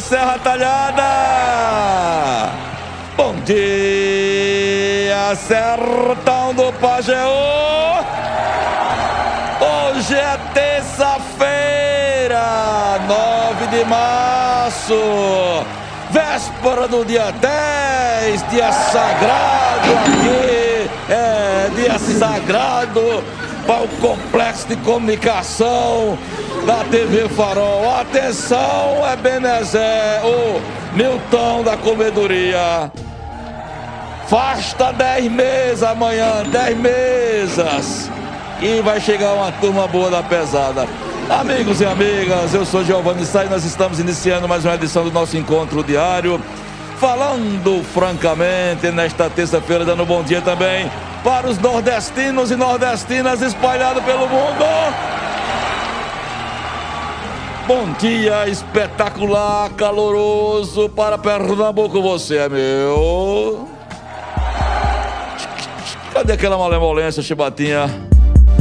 Serra Talhada! Bom dia, Sertão do Pajeú! Hoje é terça-feira, 9 de março, véspera do dia 10, dia sagrado aqui, é dia sagrado para o complexo de comunicação da TV Farol. Atenção, é Benezé, o Milton da Comedoria. Fasta 10 meses amanhã, 10 mesas. E vai chegar uma turma boa da pesada. Amigos e amigas, eu sou Giovanni e nós estamos iniciando mais uma edição do nosso encontro diário. Falando francamente nesta terça-feira, dando bom dia também para os nordestinos e nordestinas espalhados pelo mundo. Bom dia espetacular, caloroso para Pernambuco, você é meu. Cadê aquela malemolência, chibatinha?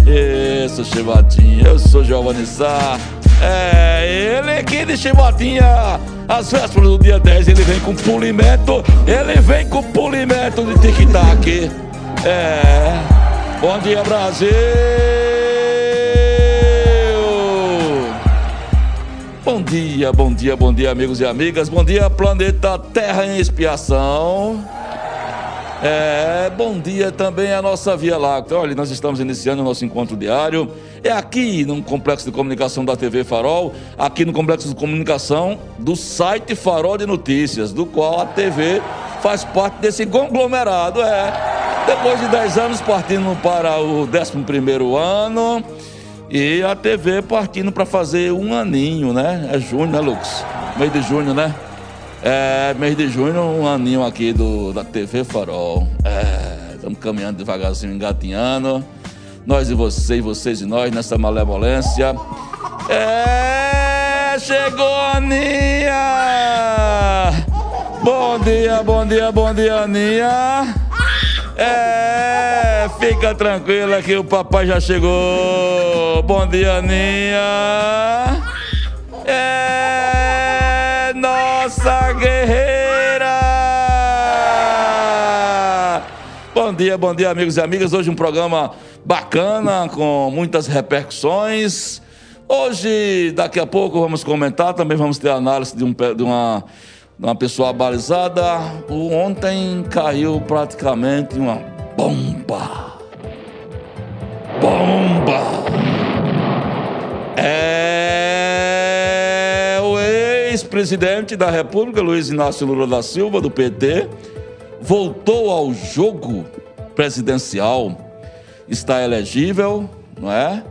Isso, chibatinha. Eu sou Giovanni Sá. É, ele aqui de chibatinha. Às vésperas do dia 10, ele vem com polimento. Ele vem com polimento de tic-tac. É. Bom dia, Brasil. Bom dia, bom dia, bom dia, amigos e amigas. Bom dia, planeta Terra em expiação. É, bom dia também a nossa Via Láctea. Olha, nós estamos iniciando o nosso encontro diário. É aqui no Complexo de Comunicação da TV Farol, aqui no Complexo de Comunicação do site Farol de Notícias, do qual a TV faz parte desse conglomerado. É, depois de 10 anos partindo para o 11 ano e a TV partindo para fazer um aninho, né? É junho, né, Lucas? Mês de junho, né? É, mês de junho, um aninho aqui do, da TV Farol. É, estamos caminhando devagarzinho, engatinhando. Nós e vocês, vocês e nós nessa malevolência. É, chegou a Aninha! Bom dia, bom dia, bom dia, Aninha! É, fica tranquila que o papai já chegou. Bom dia, Aninha! É, nossa guerreira! Bom dia, bom dia, amigos e amigas. Hoje um programa bacana, com muitas repercussões. Hoje, daqui a pouco, vamos comentar, também vamos ter análise de, um, de uma, de uma pessoa balizada. O ontem caiu praticamente uma bomba. Bomba! É o ex-presidente da República, Luiz Inácio Lula da Silva, do PT, voltou ao jogo presidencial está elegível, não é?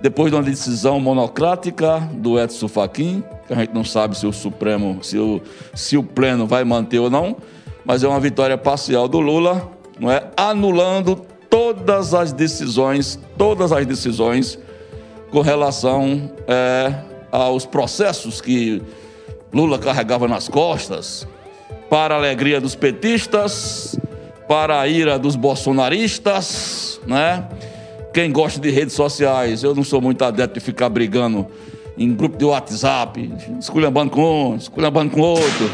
Depois de uma decisão monocrática do Edson Fachin, que a gente não sabe se o Supremo, se o, se o Pleno vai manter ou não, mas é uma vitória parcial do Lula, não é? Anulando todas as decisões, todas as decisões com relação é, aos processos que Lula carregava nas costas, para a alegria dos petistas, para a ira dos bolsonaristas, né? Quem gosta de redes sociais, eu não sou muito adepto de ficar brigando em grupo de WhatsApp, esculhambando com um, esculhambando com outro.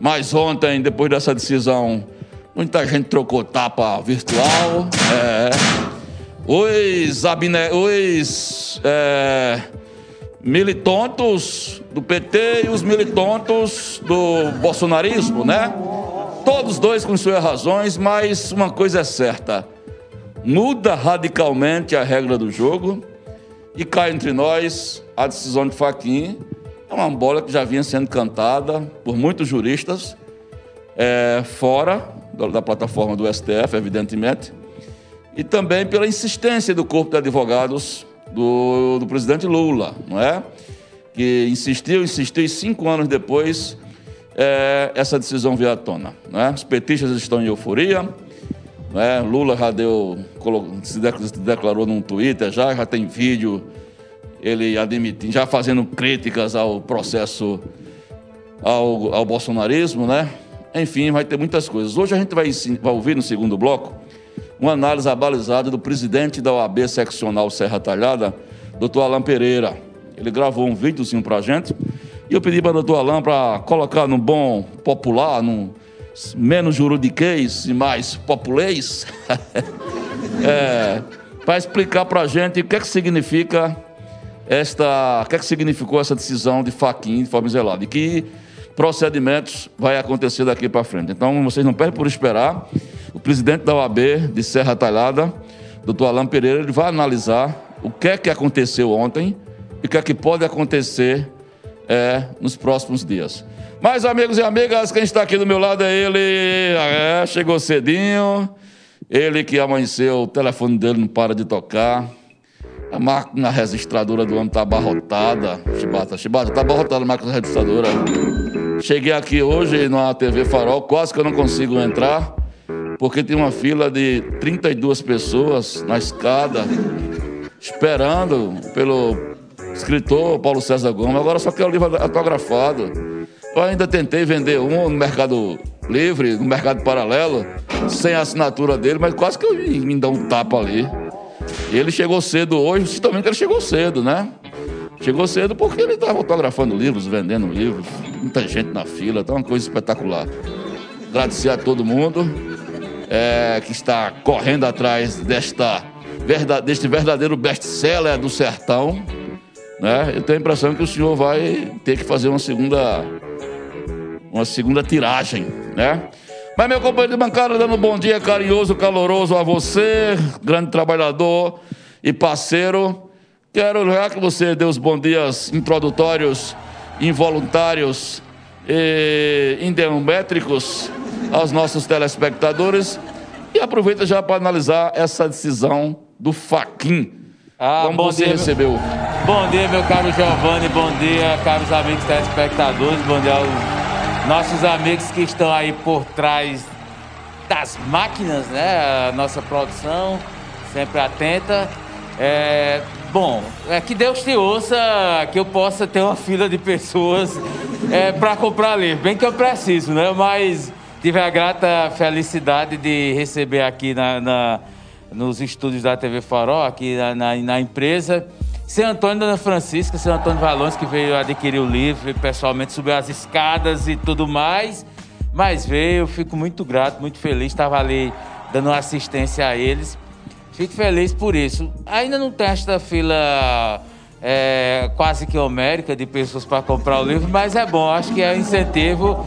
Mas ontem, depois dessa decisão, muita gente trocou tapa virtual. É, os, abne, os é, militontos do PT e os militontos do bolsonarismo, né? Todos dois com suas razões, mas uma coisa é certa: muda radicalmente a regra do jogo e cai entre nós a decisão de Faquin. É uma bola que já vinha sendo cantada por muitos juristas, é, fora da plataforma do STF, evidentemente, e também pela insistência do corpo de advogados do, do presidente Lula, não é? que insistiu, insistiu, e cinco anos depois, é, essa decisão veio à tona. Né? Os petistas estão em euforia. Né? Lula já deu, se declarou num Twitter, já, já tem vídeo, ele admitindo, já fazendo críticas ao processo, ao, ao bolsonarismo, né? Enfim, vai ter muitas coisas. Hoje a gente vai, vai ouvir no segundo bloco uma análise abalizada do presidente da OAB seccional Serra Talhada, doutor Alain Pereira. Ele gravou um videozinho para a gente e eu pedi para o doutor Alain para colocar no bom popular, num menos juridiquês e mais populês, é, para explicar para a gente o que é que significa esta, o que é que significou essa decisão de Faquin de forma isolada e que procedimentos vai acontecer daqui para frente. Então, vocês não perdem por esperar. O presidente da OAB de Serra Talhada, doutor Alain Pereira, ele vai analisar o que é que aconteceu ontem e o que é que pode acontecer é, nos próximos dias. Mas, amigos e amigas, quem está aqui do meu lado é ele. É, chegou cedinho. Ele que amanheceu, o telefone dele não para de tocar. A máquina registradora do homem está abarrotada. Chibata, Chibata, está abarrotada a máquina registradora. Cheguei aqui hoje na TV Farol, quase que eu não consigo entrar, porque tem uma fila de 32 pessoas na escada, esperando pelo escritor Paulo César Gomes, agora só quer o livro autografado. Eu ainda tentei vender um no Mercado Livre, no Mercado Paralelo, sem a assinatura dele, mas quase que eu me dá um tapa ali. E ele chegou cedo hoje, que ele chegou cedo, né? Chegou cedo porque ele estava autografando livros, vendendo livros, muita gente na fila, tá uma coisa espetacular. Agradecer a todo mundo é, que está correndo atrás desta, deste verdadeiro best-seller do sertão. Né? Eu tenho a impressão que o senhor vai ter que fazer uma segunda, uma segunda tiragem, né? Mas meu companheiro de bancada dando um bom dia carinhoso, caloroso a você, grande trabalhador e parceiro. Quero já que você dê os bons dias introdutórios, involuntários e indemétricos aos nossos telespectadores e aproveita já para analisar essa decisão do Faquin ah, Como você dia, recebeu? Bom dia, meu caro Giovanni, bom dia, caros amigos telespectadores, bom dia aos nossos amigos que estão aí por trás das máquinas, né? A nossa produção, sempre atenta. É, bom, é que Deus te ouça, que eu possa ter uma fila de pessoas é, para comprar livro, bem que eu preciso, né? Mas tive a grata felicidade de receber aqui na, na nos estúdios da TV Farol, aqui na, na, na empresa. Seu Antônio Dona Francisca, seu Antônio Valões, que veio adquirir o livro, pessoalmente subiu as escadas e tudo mais. Mas veio, eu fico muito grato, muito feliz, estava ali dando assistência a eles. Fico feliz por isso. Ainda não tem esta fila é, quase que homérica de pessoas para comprar o livro, mas é bom, acho que é um incentivo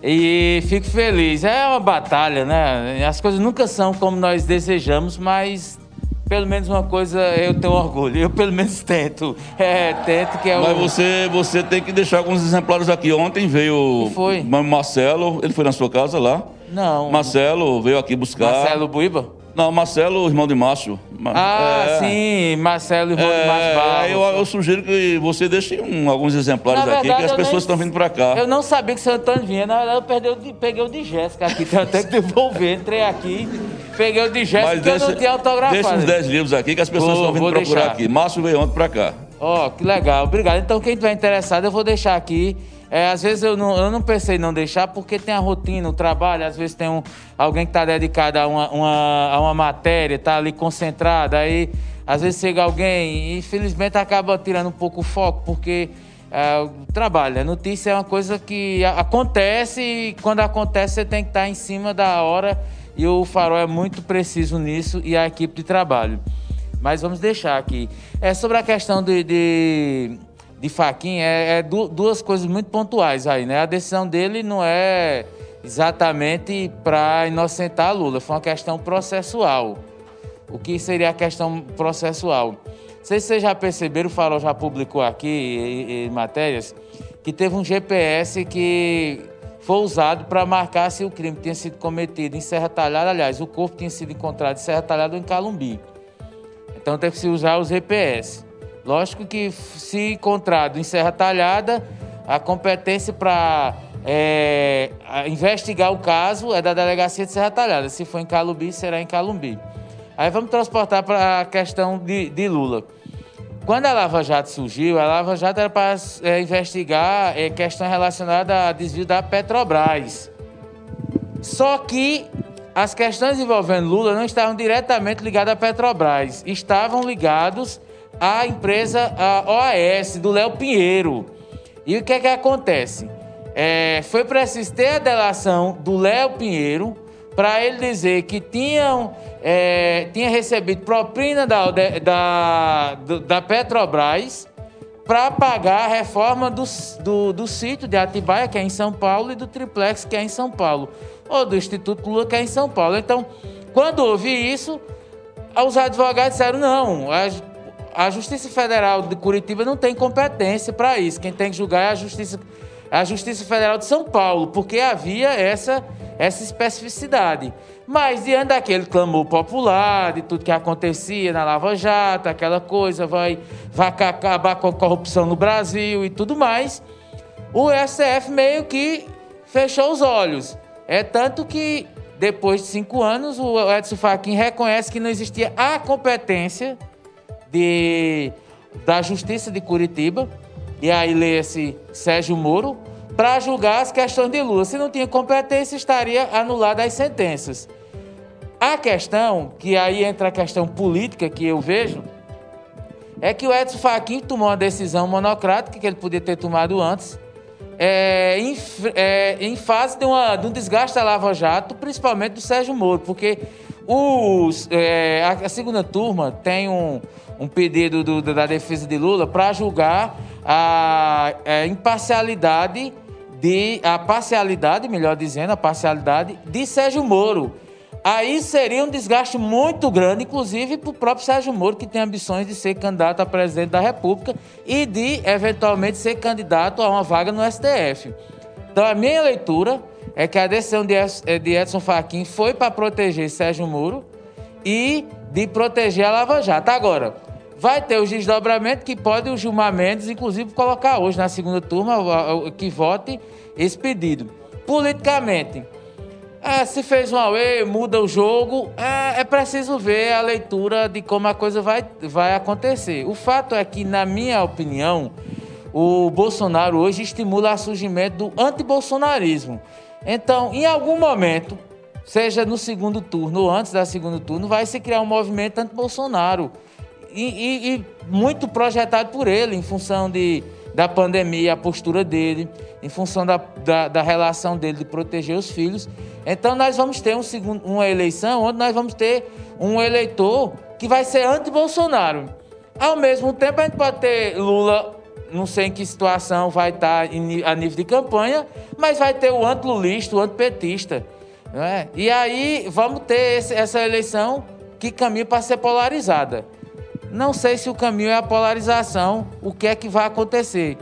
e fico feliz. É uma batalha, né? As coisas nunca são como nós desejamos, mas pelo menos uma coisa eu tenho orgulho. Eu pelo menos tento. É, tento que é o. Mas você, você tem que deixar alguns exemplares aqui. Ontem veio foi? Marcelo, ele foi na sua casa lá? Não. Marcelo veio aqui buscar. Marcelo Buiba? Não, Marcelo, irmão de Márcio. Ah, é. sim, Marcelo, irmão é, de Márcio Barros. Eu, eu, sugiro que você deixe um, alguns exemplares verdade, aqui, que as pessoas estão vindo para cá. Eu não sabia que o seu Antônio vinha, na verdade eu perdi, peguei o de Jéssica aqui, tenho até que devolver. Entrei aqui, peguei o de Jéssica, porque eu não tinha autografado. Deixa uns 10 livros aqui, que as pessoas vou, estão vindo procurar deixar. aqui. Márcio veio ontem para cá. Ó, oh, que legal, obrigado. Então, quem estiver interessado, eu vou deixar aqui. É, às vezes eu não, eu não pensei em não deixar porque tem a rotina, o trabalho, às vezes tem um, alguém que está dedicado a uma, uma, a uma matéria, está ali concentrado, aí às vezes chega alguém e infelizmente acaba tirando um pouco o foco, porque é, o trabalho, a notícia é uma coisa que acontece e quando acontece você tem que estar tá em cima da hora e o Farol é muito preciso nisso e a equipe de trabalho. Mas vamos deixar aqui. É sobre a questão de, de de Faquin é, é duas coisas muito pontuais aí, né? A decisão dele não é exatamente para inocentar Lula, foi uma questão processual. O que seria a questão processual? Não sei se vocês já perceberam, o Farol já publicou aqui em, em matérias, que teve um GPS que foi usado para marcar se o crime tinha sido cometido em Serra Talhada. Aliás, o corpo tinha sido encontrado em Serra Talhada ou em Calumbi. Então teve que se usar os GPS Lógico que se encontrado em Serra Talhada, a competência para é, investigar o caso é da delegacia de Serra Talhada. Se for em Calumbi, será em Calumbi. Aí vamos transportar para a questão de, de, Lula. Quando a Lava Jato surgiu, a Lava Jato era para é, investigar é, questões relacionadas a desvio da Petrobras. Só que as questões envolvendo Lula não estavam diretamente ligadas à Petrobras, estavam ligados à empresa a OAS do Léo Pinheiro. E o que é que acontece? É, foi preciso ter a delação do Léo Pinheiro para ele dizer que tinham, é, tinha recebido propina da, da, da Petrobras para pagar a reforma do, do, do sítio de Atibaia, que é em São Paulo, e do triplex, que é em São Paulo, ou do Instituto Lula, que é em São Paulo. Então, quando houve isso, os advogados disseram: não, a, Justiça Federal de Curitiba não tem competência para isso. Quem tem que julgar é a Justiça, a Justiça Federal de São Paulo, porque havia essa, essa especificidade. Mas diante daquele clamor popular, de tudo que acontecia na Lava Jato, aquela coisa, vai, vai acabar com a corrupção no Brasil e tudo mais, o STF meio que fechou os olhos. É tanto que, depois de cinco anos, o Edson Fachin reconhece que não existia a competência de, da Justiça de Curitiba, e aí lê-se Sérgio Moro, para julgar as questões de Lula. Se não tinha competência, estaria anulada as sentenças. A questão, que aí entra a questão política que eu vejo, é que o Edson Fachin tomou uma decisão monocrática que ele podia ter tomado antes, é, em, é, em, fase de, uma, de, um desgaste da Lava Jato, principalmente do Sérgio Moro, porque os, é, a, a, segunda turma tem um, um pedido do, da defesa de Lula para julgar a, a, imparcialidade de a parcialidade, melhor dizendo, a parcialidade de Sérgio Moro. Aí seria um desgaste muito grande, inclusive para o próprio Sérgio Moro, que tem ambições de ser candidato a presidente da República e de, eventualmente, ser candidato a uma vaga no STF. Então, a minha leitura é que a decisão de Edson Fachin foi para proteger Sérgio Moro e de proteger a Lava Jato. Agora, Vai ter os desdobramentos que pode o Gilmar Mendes, inclusive, colocar hoje na segunda turma que vote esse pedido. Politicamente, é, se fez um away, muda o jogo, é, é, preciso ver a leitura de como a coisa vai, vai acontecer. O fato é que, na minha opinião, o Bolsonaro hoje estimula o surgimento do antibolsonarismo. Então, em algum momento, seja no segundo turno ou antes da segundo turno, vai se criar um movimento anti-Bolsonaro e, e, e muito projetado por ele, em função de, da pandemia, a postura dele, em função da, da, da, relação dele de proteger os filhos. Então nós vamos ter um segundo, uma eleição onde nós vamos ter um eleitor que vai ser anti-Bolsonaro. Ao mesmo tempo, a gente pode ter Lula, não sei em que situação vai estar a nível de campanha, mas vai ter o anti-lulista, o anti-petista. É? E aí vamos ter esse, essa eleição que caminha para ser polarizada. Não sei se o caminho é a polarização, o que é que vai acontecer.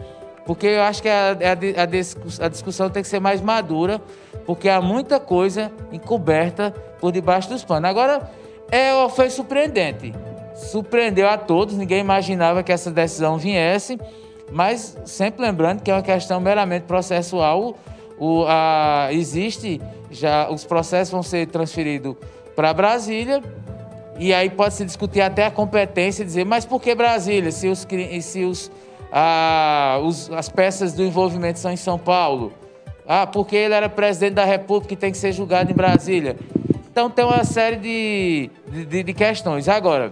Porque eu acho que a, a, a discussão tem que ser mais madura, porque há muita coisa encoberta por debaixo dos panos. Agora, é, foi surpreendente. Surpreendeu a todos, ninguém imaginava que essa decisão viesse, mas sempre lembrando que é uma questão meramente processual. O, a, existe já, os processos vão ser transferidos para Brasília e aí pode se discutir até a competência e dizer, mas por que Brasília, se, os, se os, ah, os, as peças do envolvimento são em São Paulo? Ah, porque ele era presidente da República e tem que ser julgado em Brasília. Então tem uma série de, de, de questões. Agora,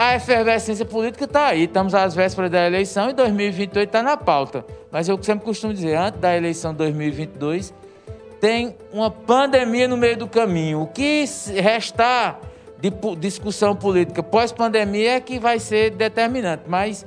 a efervescência política está aí. Estamos às vésperas da eleição e 2028 está na pauta. Mas eu sempre costumo dizer, antes da eleição 2022, tem uma pandemia no meio do caminho. O que restar de discussão política pós-pandemia é que vai ser determinante. Mas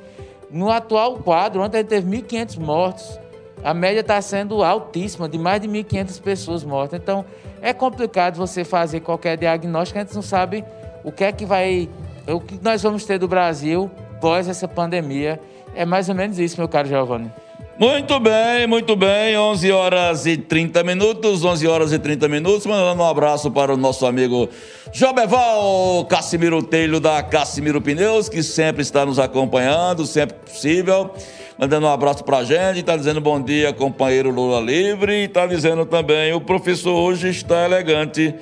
no atual quadro, ontem a gente teve 1.500 mortos, a média está sendo altíssima, de mais de 1.500 pessoas mortas. Então é complicado você fazer qualquer diagnóstico, a gente não sabe o que é que vai, o que nós vamos ter do Brasil pós essa pandemia. É mais ou menos isso, meu caro Giovanni. Muito bem, muito bem. 11 horas e 30 minutos, 11 horas e 30 minutos. Mandando um abraço para o nosso amigo Jobeval Cassimiro Telho da Cassimiro Pneus, que sempre está nos acompanhando, sempre possível. Mandando um abraço para a gente, está dizendo bom dia, companheiro Lula Livre, e está dizendo também o professor hoje está elegante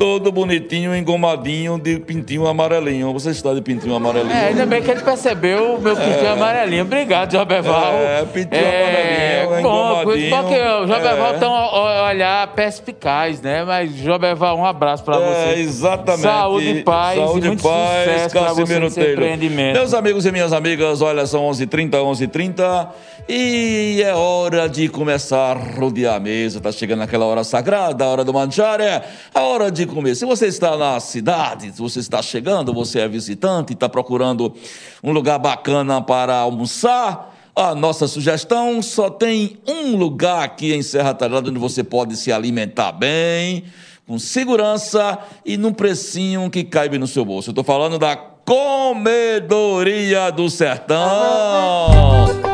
todo bonitinho, engomadinho, de pintinho amarelinho. Você está de pintinho amarelinho? É, ainda bem que ele percebeu o meu pintinho é. amarelinho. Obrigado, Jobeval. É, pintinho é, amarelinho, engomadinho. Porque o Jobeval é. tem um olhar perspicaz, né? Mas, Jobeval, um abraço para é, você. exatamente. Saúde, paz Saúde, e muito paz, sucesso para você nesse empreendimento. Meus amigos e minhas amigas, olha, são 11h30, 11h30 e é hora de começar a rodear a mesa. Tá chegando aquela hora sagrada, a hora do manjar, é a hora de comer. Se você está na cidade, se você está chegando, você é visitante, está procurando um lugar bacana para almoçar, a nossa sugestão só tem um lugar aqui em Serra Talhada onde você pode se alimentar bem, com segurança e num precinho que caiba no seu bolso. Eu estou falando da Comedoria do Sertão.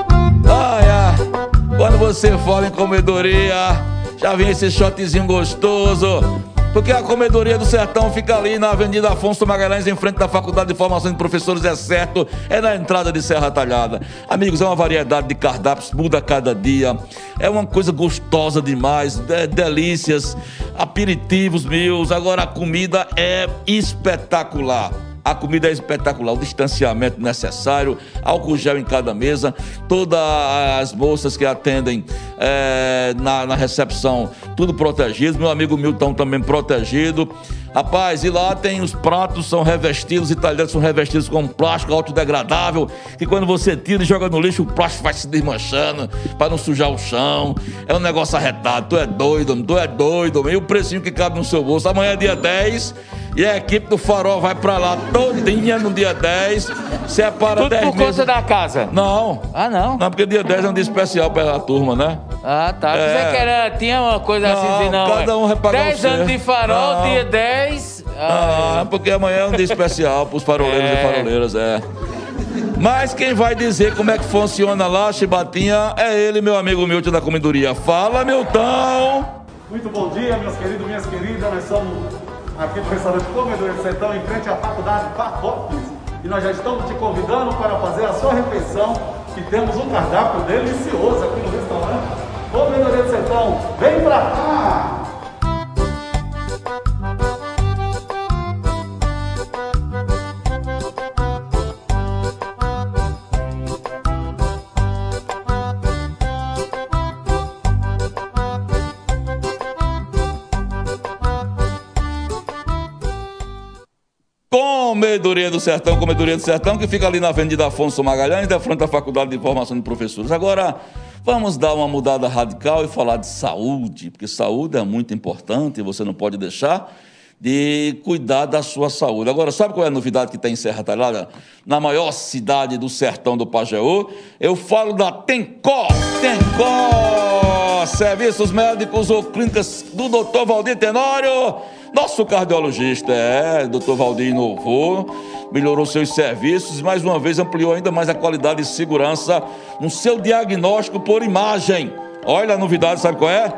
Quando você fala em comedoria, já vem esse shotzinho gostoso porque a Comedoria do Sertão fica ali na Avenida Afonso Magalhães, em frente da Faculdade de Formação de Professores, é certo, é na entrada de Serra Talhada. Amigos, é uma variedade de cardápios, muda cada dia, é uma coisa gostosa demais, delícias, aperitivos meus, agora a comida é espetacular. A comida é espetacular, o distanciamento necessário, álcool gel em cada mesa, todas as moças que atendem é, na, na, recepção, tudo protegido. Meu amigo Milton também protegido. Rapaz, e lá tem os pratos, são revestidos, italianos são revestidos com plástico autodegradável, que quando você tira e joga no lixo, o plástico vai se desmanchando para não sujar o chão. É um negócio arretado, tu é doido, tu é doido, e o precinho que cabe no seu bolso. Amanhã é dia 10 e a equipe do Farol vai pra lá todinha no dia 10. Separa Tudo 10 por meses. conta da casa? Não. Ah, não? Não, porque dia 10 é um dia especial pra turma, né? Ah, tá. É. Você que era, tinha uma coisa Não, assim, não. cada um vai pagar 10 o seu. anos de farol, Não. dia 10. Ah, porque amanhã é um dia especial pros faroleiros É. e faroleiras, é. Mas quem vai dizer como é que funciona lá, Chibatinha, é ele, meu amigo Milton da Comedoria. Fala, Milton! Muito bom dia, meus queridos, minhas queridas. Nós somos aqui do restaurante Comedor do Sertão, em frente à Faculdade Farrops. E nós já estamos te convidando para fazer a sua refeição. E temos um cardápio delicioso aqui no restaurante Comedoria do Sertão. Vem pra cá! Comedoria do Sertão, Comedoria do Sertão, que fica ali na Avenida Afonso Magalhães, da frente da Faculdade de Formação de Professores. Agora, vamos dar uma mudada radical e falar de saúde, porque saúde é muito importante você não pode deixar de cuidar da sua saúde. Agora, sabe qual é a novidade que tem em Serra Talhada? Na maior cidade do sertão do Pajeú, eu falo da Tencó. Tencó! Serviços médicos ou clínicas do Dr. Valdir Tenório. Nosso cardiologista é, Dr. Valdir inovou, melhorou seus serviços e mais uma vez ampliou ainda mais a qualidade e segurança no seu diagnóstico por imagem. Olha a novidade, sabe qual é?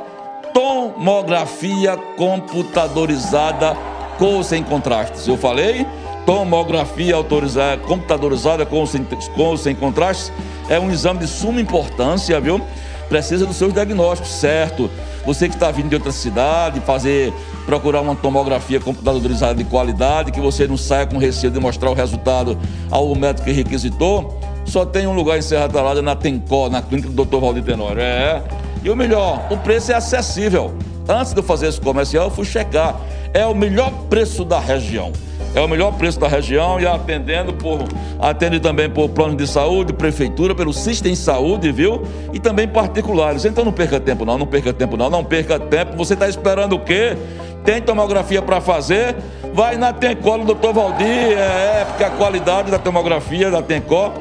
Tomografia computadorizada com ou sem contrastes. Eu falei? Tomografia autorizada, computadorizada com ou sem, com ou sem contrastes é um exame de suma importância, viu? Precisa dos seus diagnósticos, certo? Você que está vindo de outra cidade, fazer, procurar uma tomografia computadorizada de qualidade, que você não saia com receio de mostrar o resultado ao médico que requisitou, só tem um lugar em Serra Talhada, na Tencó, na clínica do Dr. Valdir Tenório. É. E o melhor, o preço é acessível. Antes de eu fazer esse comercial, eu fui checar. É o melhor preço da região. É o melhor preço da região e atendendo por atende também por plano de saúde, prefeitura, pelo Sistem Saúde, viu? E também particulares. Então não perca tempo não, não perca tempo não, não perca tempo. Você está esperando o quê? Tem tomografia para fazer? Vai na Tencó, no Dr. Valdir, é, é, porque a qualidade da tomografia da Tencó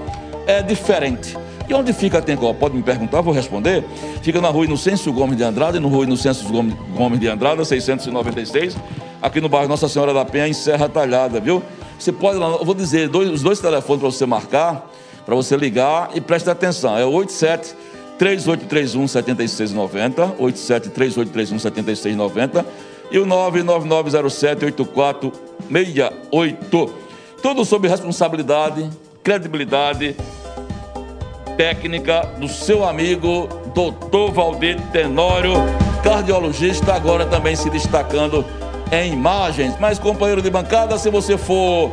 é diferente. E onde fica a Tencó? Pode me perguntar, vou responder. Fica na rua Inocêncio Gomes de Andrade, no rua Inocêncio Gomes de Andrade, 696, aqui no bairro Nossa Senhora da Penha, em Serra Talhada, viu? Você pode, lá, eu vou dizer dois- os dois telefones para você marcar, para você ligar e preste atenção. É 87 3831 7690, 87 3831 7690 e o 99907 8468. Tudo sob responsabilidade, credibilidade técnica do seu amigo Dr. Valdir Tenório, cardiologista, agora também se destacando em imagens. Mas, companheiro de bancada, se você for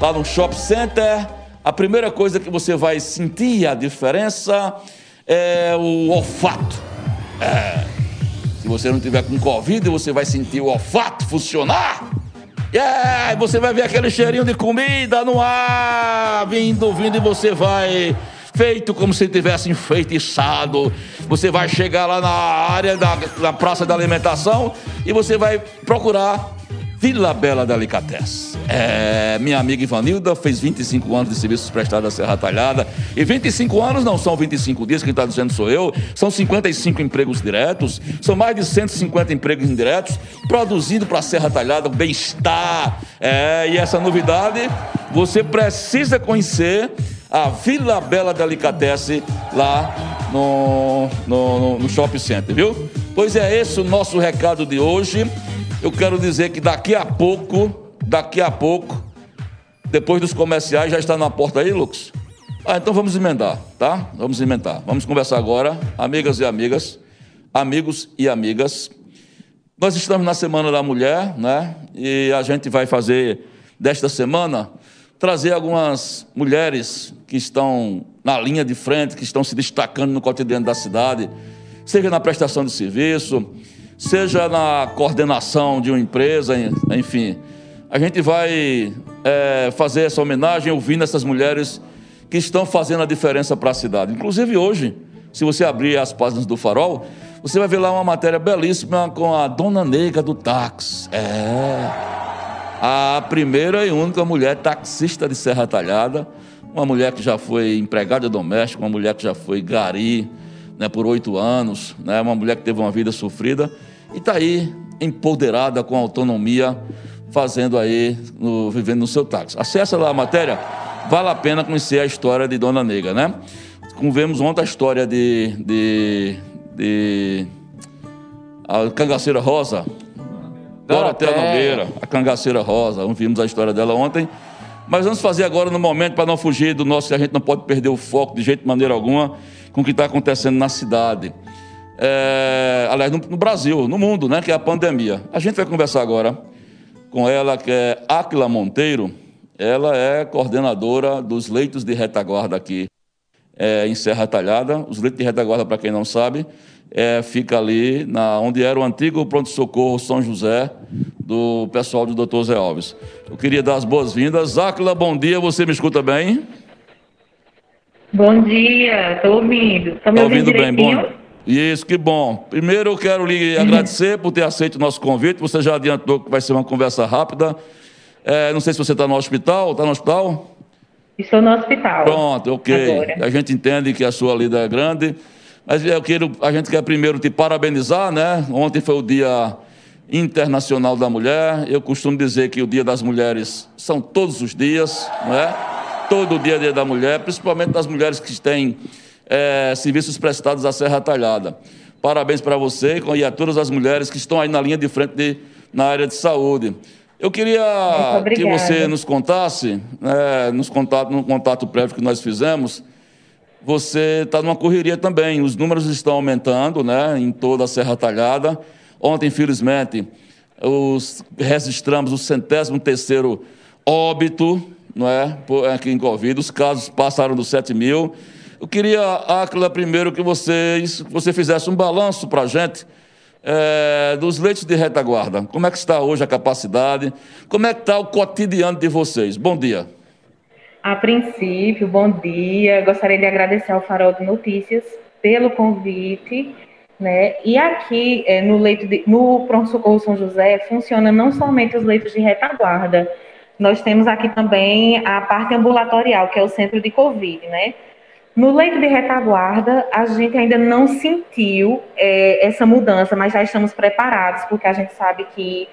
lá no shopping center, a primeira coisa que você vai sentir a diferença é o olfato. É. Se você não tiver com Covid, você vai sentir o olfato funcionar. É, você vai ver aquele cheirinho de comida no ar, vindo, vindo, e você vai feito como se tivesse enfeitiçado. Você vai chegar lá na área da, da praça da alimentação e você vai procurar Vila Bela Delicatessen. É, minha amiga Ivanilda fez 25 anos de serviços prestados à Serra Talhada. E 25 anos não são 25 dias, quem está dizendo sou eu. São 55 empregos diretos, são mais de 150 empregos indiretos, produzindo para a Serra Talhada bem-estar. É, e essa novidade você precisa conhecer a Vila Bela Delicatessen lá no, no, no Shopping Center, viu? Pois é esse o nosso recado de hoje eu quero dizer que daqui a pouco, daqui a pouco, depois dos comerciais, já está na porta aí, Lucas? Ah, então vamos emendar, tá? Vamos emendar. Vamos conversar agora, amigas e amigas, amigos e amigas. Nós estamos na Semana da Mulher, né? E a gente vai fazer desta semana trazer algumas mulheres que estão na linha de frente, que estão se destacando no cotidiano da cidade, seja na prestação de serviço, seja na coordenação de uma empresa, enfim. A gente vai é, fazer essa homenagem ouvindo essas mulheres que estão fazendo a diferença para a cidade. Inclusive hoje, se você abrir as páginas do Farol, você vai ver lá uma matéria belíssima com a dona negra do táxi. É. A primeira e única mulher taxista de Serra Talhada, uma mulher que já foi empregada doméstica, uma mulher que já foi gari, né, por oito anos, né, uma mulher que teve uma vida sofrida e está aí empoderada com autonomia, fazendo aí, no, vivendo no seu táxi. Acesse lá a matéria, vale a pena conhecer a história de Dona Negra, né? Como vemos ontem a história de, de, de a cangaceira rosa, Dorotea Nogueira, a cangaceira rosa, vimos a história dela ontem. Mas vamos fazer agora no momento, para não fugir do nosso, a gente não pode perder o foco de jeito de maneira alguma, com o que está acontecendo na cidade. É, aliás, no, no, Brasil, no mundo, né, que é a pandemia. A gente vai conversar agora com ela, que é Aquila Monteiro. Ela é coordenadora dos leitos de retaguarda aqui é, em Serra Talhada. Os leitos de retaguarda, para quem não sabe, é, fica ali na, onde era o antigo pronto-socorro São José, do pessoal do Dr. Zé Alves. Eu queria dar as boas-vindas. Aquila, bom dia, você me escuta bem? Bom dia, estou ouvindo. Está me tá ouvindo, bem? Bom, isso, que bom. Primeiro eu quero lhe agradecer por ter aceito o nosso convite. Você já adiantou que vai ser uma conversa rápida. É, não sei se você está no hospital. Está no hospital? Estou no hospital. Pronto, ok. Agora. A gente entende que a sua lida é grande. Mas eu quero, a gente quer primeiro te parabenizar, né? Ontem foi o Dia Internacional da Mulher. Eu costumo dizer que o Dia das Mulheres são todos os dias, não é? todo dia Dia da Mulher, principalmente das mulheres que têm é, serviços prestados à Serra Talhada. Parabéns para você e a todas as mulheres que estão aí na linha de frente de, na área de saúde. Eu queria que você nos contasse, né, nos contato, no contato prévio que nós fizemos, você está numa correria também. Os números estão aumentando né, em toda a Serra Talhada. Ontem, infelizmente, os, registramos o centésimo terceiro óbito não é? Aqui em Covid, os casos passaram dos 7 mil. Eu queria, Áquila, primeiro que você, você fizesse um balanço para a gente é, dos leitos de retaguarda. Como é que está hoje a capacidade? Como é que está o cotidiano de vocês? Bom dia. A princípio, bom dia. Gostaria de agradecer ao Farol de Notícias pelo convite. Né? E aqui é, no leito de, no Pronto Socorro São José funciona não somente os leitos de retaguarda, nós temos aqui também a parte ambulatorial, que é o centro de Covid, né? No leito de retaguarda, a gente ainda não sentiu é, essa mudança, mas já estamos preparados, porque a gente sabe que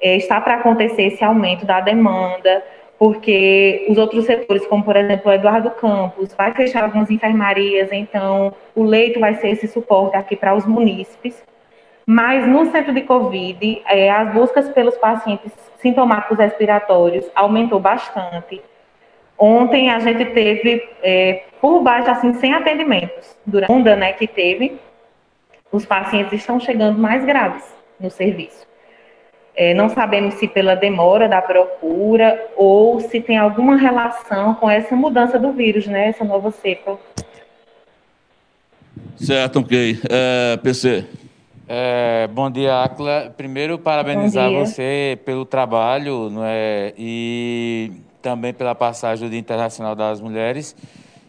é, está para acontecer esse aumento da demanda, porque os outros setores, como por exemplo o Eduardo Campos, vai fechar algumas enfermarias, então o leito vai ser esse suporte aqui para os munícipes. Mas no centro de Covid, é, as buscas pelos pacientes sintomáticos respiratórios aumentou bastante. Ontem a gente teve, é, por baixo, assim, sem atendimentos. Durante a onda né, que teve, os pacientes estão chegando mais graves no serviço. É, não sabemos se pela demora da procura ou se tem alguma relação com essa mudança do vírus, né? Essa nova cepa. Certo, ok. É, PC. É, bom dia, Acla. Primeiro, parabenizar você pelo trabalho não é, e também pela passagem do Dia Internacional das Mulheres.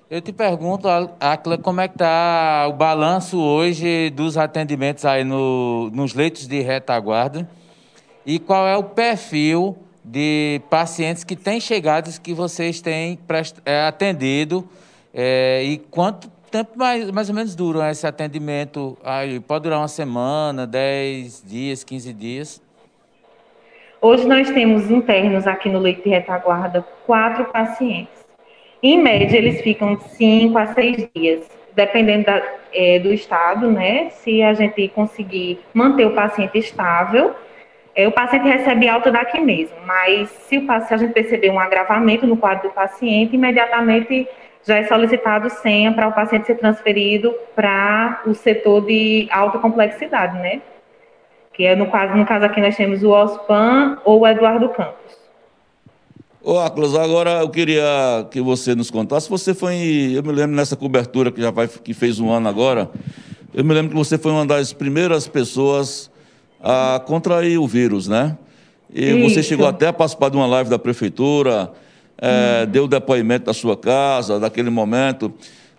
Eu te pergunto, Acla, como é que está o balanço hoje dos atendimentos aí no, nos leitos de retaguarda e qual é o perfil de pacientes que têm chegado que vocês têm é, atendido é, e quanto tempo mais, mais ou menos dura esse atendimento? Aí, pode durar uma semana, 10 dias, 15 dias? Hoje nós temos internos aqui no leito de retaguarda quatro pacientes. Em média, eles ficam cinco a seis dias, dependendo da, é, do estado, né? Se a gente conseguir manter o paciente estável, o paciente recebe alta daqui mesmo. Mas se, o, se a gente perceber um agravamento no quadro do paciente, imediatamente já é solicitado senha para o paciente ser transferido para o setor de alta complexidade, né? Que é no caso, no caso aqui nós temos o OSPAN ou o Eduardo Campos. Ô, Aclas, agora eu queria que você nos contasse. Você foi, eu me lembro nessa cobertura que já vai, que fez um ano agora, eu me lembro que você foi uma das primeiras pessoas a contrair o vírus, né? E Isso. você chegou até a participar de uma live da prefeitura, é, hum. deu depoimento da sua casa, daquele momento.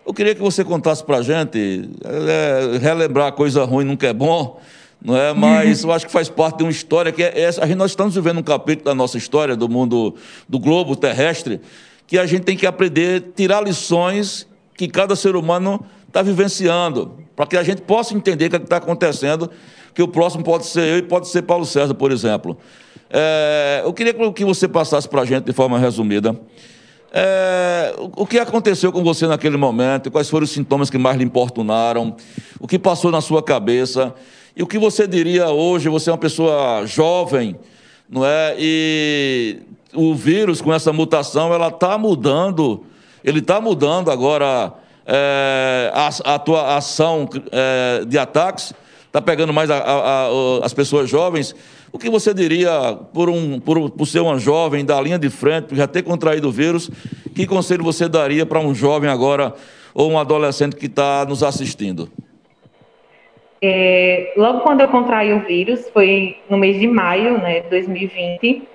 Eu queria que você contasse para a gente, é, relembrar coisa ruim nunca é bom, não é? Mas eu acho que faz parte de uma história que é essa. Nós estamos vivendo um capítulo da nossa história, do mundo, do globo terrestre, que a gente tem que aprender, tirar lições que cada ser humano está vivenciando, para que a gente possa entender o que é está acontecendo, que o próximo pode ser eu e pode ser Paulo César, por exemplo. É, eu queria que você passasse para a gente de forma resumida. É, o que aconteceu com você naquele momento? Quais foram os sintomas que mais lhe importunaram? O que passou na sua cabeça? E o que você diria hoje? Você é uma pessoa jovem, não é? E o vírus, com essa mutação, ela está mudando. Ele está mudando agora é, a, a tua ação é, de ataques. Está pegando mais a, a, as pessoas jovens. O que você diria por, um, por, por ser uma jovem da linha de frente, por já ter contraído o vírus? Que conselho você daria para um jovem agora ou um adolescente que está nos assistindo? É, logo quando eu contraí o vírus, foi no mês de maio né, de 2020.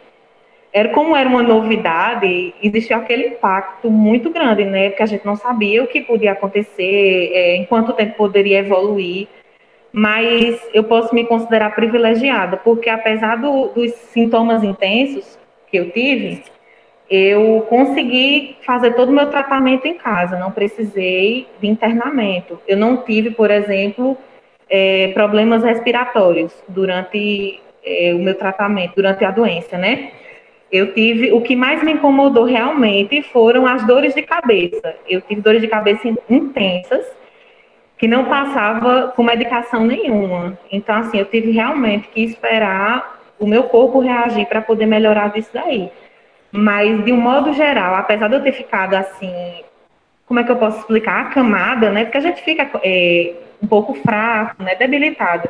Era, como era uma novidade, existia aquele impacto muito grande, né? Porque a gente não sabia o que podia acontecer, é, em quanto tempo poderia evoluir mas eu posso me considerar privilegiada, porque apesar do, dos sintomas intensos que eu tive, eu consegui fazer todo o meu tratamento em casa, não precisei de internamento. Eu não tive, por exemplo, é, problemas respiratórios durante é, o meu tratamento, durante a doença, né? Eu tive, o que mais me incomodou realmente foram as dores de cabeça. Eu tive dores de cabeça intensas, que não passava com medicação nenhuma. Então, assim, eu tive realmente que esperar o meu corpo reagir para poder melhorar disso daí. Mas, de um modo geral, apesar de eu ter ficado assim, como é que eu posso explicar? Acamada, né? Porque a gente fica é, um pouco fraco, né? Debilitada.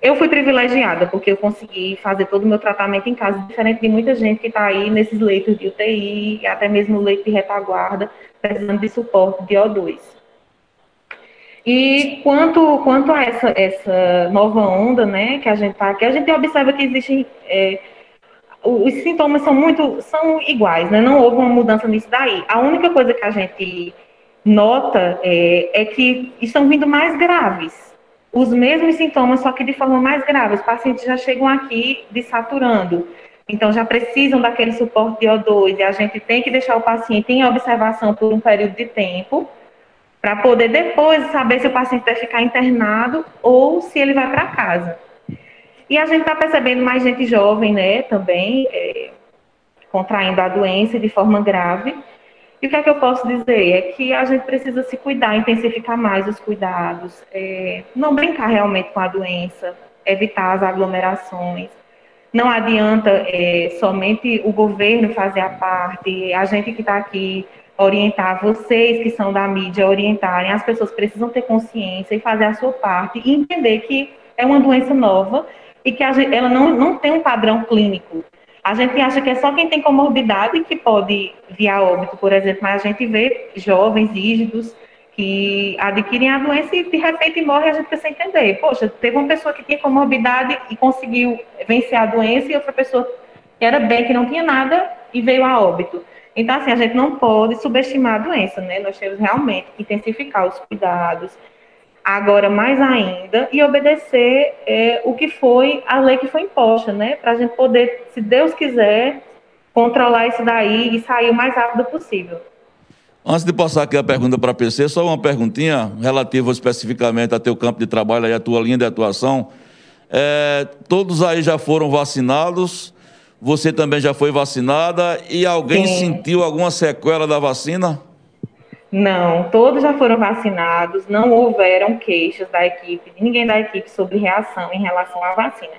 Eu fui privilegiada, porque eu consegui fazer todo o meu tratamento em casa, diferente de muita gente que está aí nesses leitos de UTI, até mesmo leito de retaguarda, precisando de suporte de O2. E quanto, quanto a essa, essa nova onda, né, que a gente está aqui, a gente observa que existem. É, os sintomas são muito são iguais, né? Não houve uma mudança nisso daí. A única coisa que a gente nota é, é que estão vindo mais graves. Os mesmos sintomas, só que de forma mais grave. Os pacientes já chegam aqui desaturando. Então, já precisam daquele suporte de O2 e a gente tem que deixar o paciente em observação por um período de tempo para poder depois saber se o paciente vai ficar internado ou se ele vai para casa. E a gente está percebendo mais gente jovem, né, também, é, contraindo a doença de forma grave. E o que é que eu posso dizer? É que a gente precisa se cuidar, intensificar mais os cuidados, é, não brincar realmente com a doença, evitar as aglomerações. Não adianta é, somente o governo fazer a parte, a gente que está aqui orientar vocês que são da mídia, orientarem, as pessoas precisam ter consciência e fazer a sua parte e entender que é uma doença nova e que gente, ela não, não tem um padrão clínico. A gente acha que é só quem tem comorbidade que pode vir a óbito, por exemplo, mas a gente vê jovens rígidos que adquirem a doença e de repente morre a gente precisa entender. Poxa, teve uma pessoa que tinha comorbidade e conseguiu vencer a doença e outra pessoa que era bem, que não tinha nada e veio a óbito. Então, assim, a gente não pode subestimar a doença, né? Nós temos realmente que intensificar os cuidados, agora mais ainda, e obedecer é, o que foi, a lei que foi imposta, né? Para a gente poder, se Deus quiser, controlar isso daí e sair o mais rápido possível. Antes de passar aqui a pergunta para a PC, só uma perguntinha relativa especificamente a teu campo de trabalho e a tua linha de atuação. É, todos aí já foram vacinados? Você também já foi vacinada? E alguém Sim. sentiu alguma sequela da vacina? Não, todos já foram vacinados, não houveram queixas da equipe, de ninguém da equipe sobre reação em relação à vacina.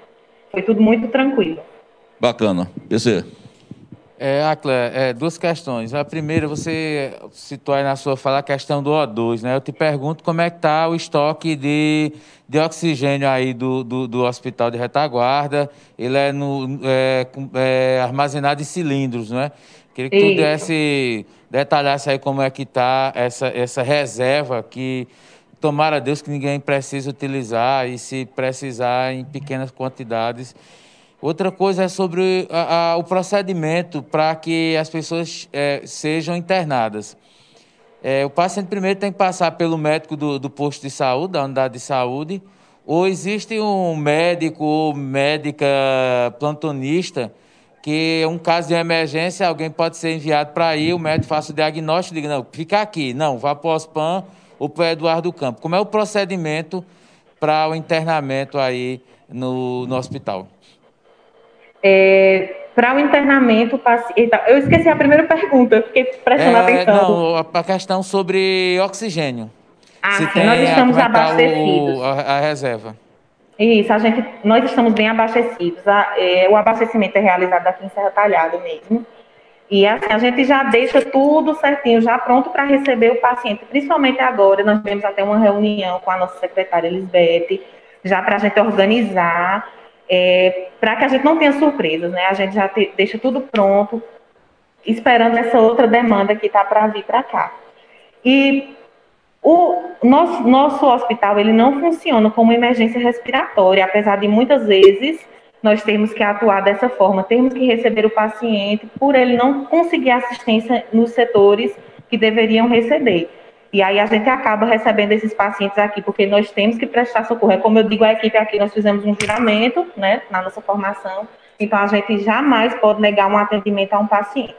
Foi tudo muito tranquilo. Bacana. PC. É, Acla, é, duas questões. A primeira, você citou aí na sua fala a questão do O2, né? Eu te pergunto como é que está o estoque de, de oxigênio aí do, do, do hospital de retaguarda. Ele é, no, é, é armazenado em cilindros, né? Queria que tu desse, detalhasse aí como é que está essa, essa reserva que tomara Deus que ninguém precise utilizar e se precisar em pequenas quantidades. Outra coisa é sobre a, a, o procedimento para que as pessoas é, sejam internadas. É, o paciente primeiro tem que passar pelo médico do, do posto de saúde, da unidade de saúde, ou existe um médico ou médica plantonista que um caso de emergência, alguém pode ser enviado para aí, o médico faça o diagnóstico e diga, não, fica aqui, não, vá para o OSPAN ou para o Eduardo Campo. Como é o procedimento para o internamento aí no, no hospital? É, para o internamento, eu esqueci a primeira pergunta, fiquei prestando é, atenção. Não, a questão sobre oxigênio. Ah, sim, tem, nós estamos tá abastecidos. O, a, a reserva. Isso, a gente, nós estamos bem abastecidos. A, é, o abastecimento é realizado aqui em Serra Talhada mesmo. E assim, a gente já deixa tudo certinho, já pronto para receber o paciente. Principalmente agora, nós tivemos até uma reunião com a nossa secretária Elisbeth, já para a gente organizar, é, para que a gente não tenha surpresas, né? A gente já te, deixa tudo pronto, esperando essa outra demanda que está para vir para cá. E o nosso, nosso hospital ele não funciona como emergência respiratória, apesar de muitas vezes nós temos que atuar dessa forma, temos que receber o paciente por ele não conseguir assistência nos setores que deveriam receber. E aí a gente acaba recebendo esses pacientes aqui, porque nós temos que prestar socorro. É como eu digo à equipe aqui, nós fizemos um juramento, né, na nossa formação, então a gente jamais pode negar um atendimento a um paciente.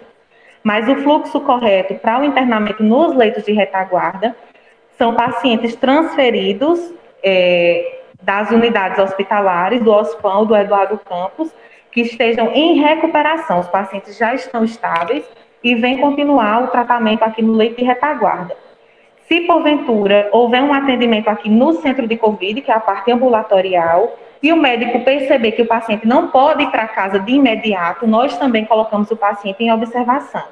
Mas o fluxo correto para o internamento nos leitos de retaguarda são pacientes transferidos é, das unidades hospitalares, do OSPAN, do Eduardo Campos, que estejam em recuperação. Os pacientes já estão estáveis e vêm continuar o tratamento aqui no leito de retaguarda. Se porventura houver um atendimento aqui no centro de Covid, que é a parte ambulatorial, e o médico perceber que o paciente não pode ir para casa de imediato, nós também colocamos o paciente em observação.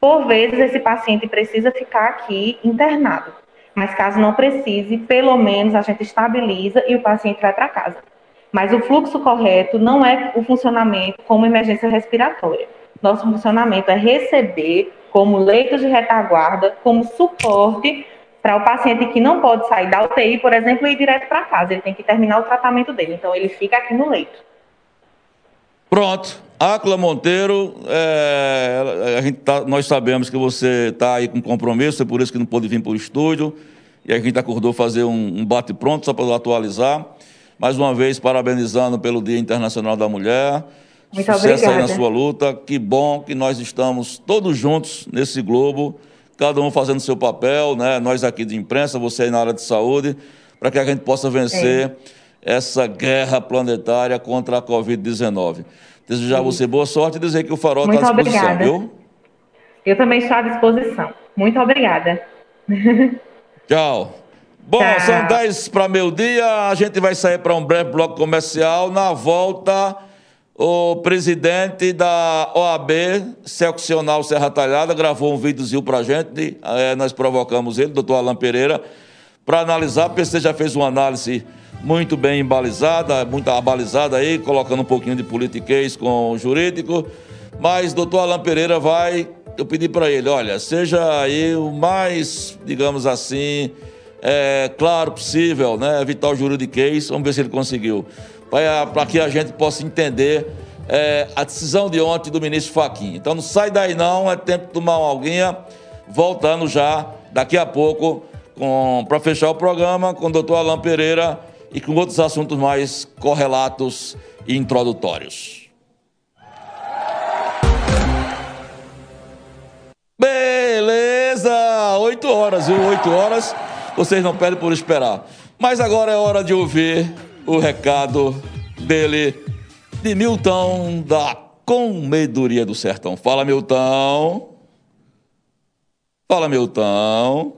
Por vezes, esse paciente precisa ficar aqui internado. Mas caso não precise, pelo menos a gente estabiliza e o paciente vai para casa. Mas o fluxo correto não é o funcionamento como emergência respiratória. Nosso funcionamento é receber como leito de retaguarda, como suporte para o paciente que não pode sair da UTI, por exemplo, e ir direto para casa. Ele tem que terminar o tratamento dele. Então, ele fica aqui no leito. Pronto. Acla Monteiro, é, a gente tá, nós sabemos que você está aí com compromisso, é por isso que não pôde vir para o estúdio. E a gente acordou fazer um, um bate-pronto só para atualizar. Mais uma vez, parabenizando pelo Dia Internacional da Mulher. Muito Sucesso obrigada. aí na sua luta. Que bom que nós estamos todos juntos nesse globo, cada um fazendo seu papel, né? Nós aqui de imprensa, você aí na área de saúde, para que a gente possa vencer essa guerra planetária contra a Covid-19. Desejar a você boa sorte e dizer que o farol está à disposição, obrigada. viu? Eu também estou à disposição. Muito obrigada. Tchau. Bom, Tchau. são 10 para meio dia. A gente vai sair para um breve bloco comercial. Na volta, o presidente da OAB Seccional Serra Talhada gravou um videozinho para a gente. Eh, nós provocamos ele, doutor Alain Pereira, para analisar, porque você já fez uma análise muito bem embalizada, muito abalizada aí, colocando um pouquinho de politiquês com o jurídico. Mas doutor Alain Pereira vai, eu pedi para ele, olha, seja aí o mais, digamos assim, é, claro possível, né? Evitar o juridiquês, vamos ver se ele conseguiu. Para que a gente possa entender é, a decisão de ontem do ministro Faquim. Então não sai daí não, é tempo de tomar uma alguinha, voltando já daqui a pouco para fechar o programa com o doutor Alain Pereira e com outros assuntos mais correlatos e introdutórios. Beleza! Oito horas, viu? Oito horas. Vocês não pedem por esperar. Mas agora é hora de ouvir o recado dele, de Milton, da Comedoria do Sertão. Fala, Milton. Fala, Milton.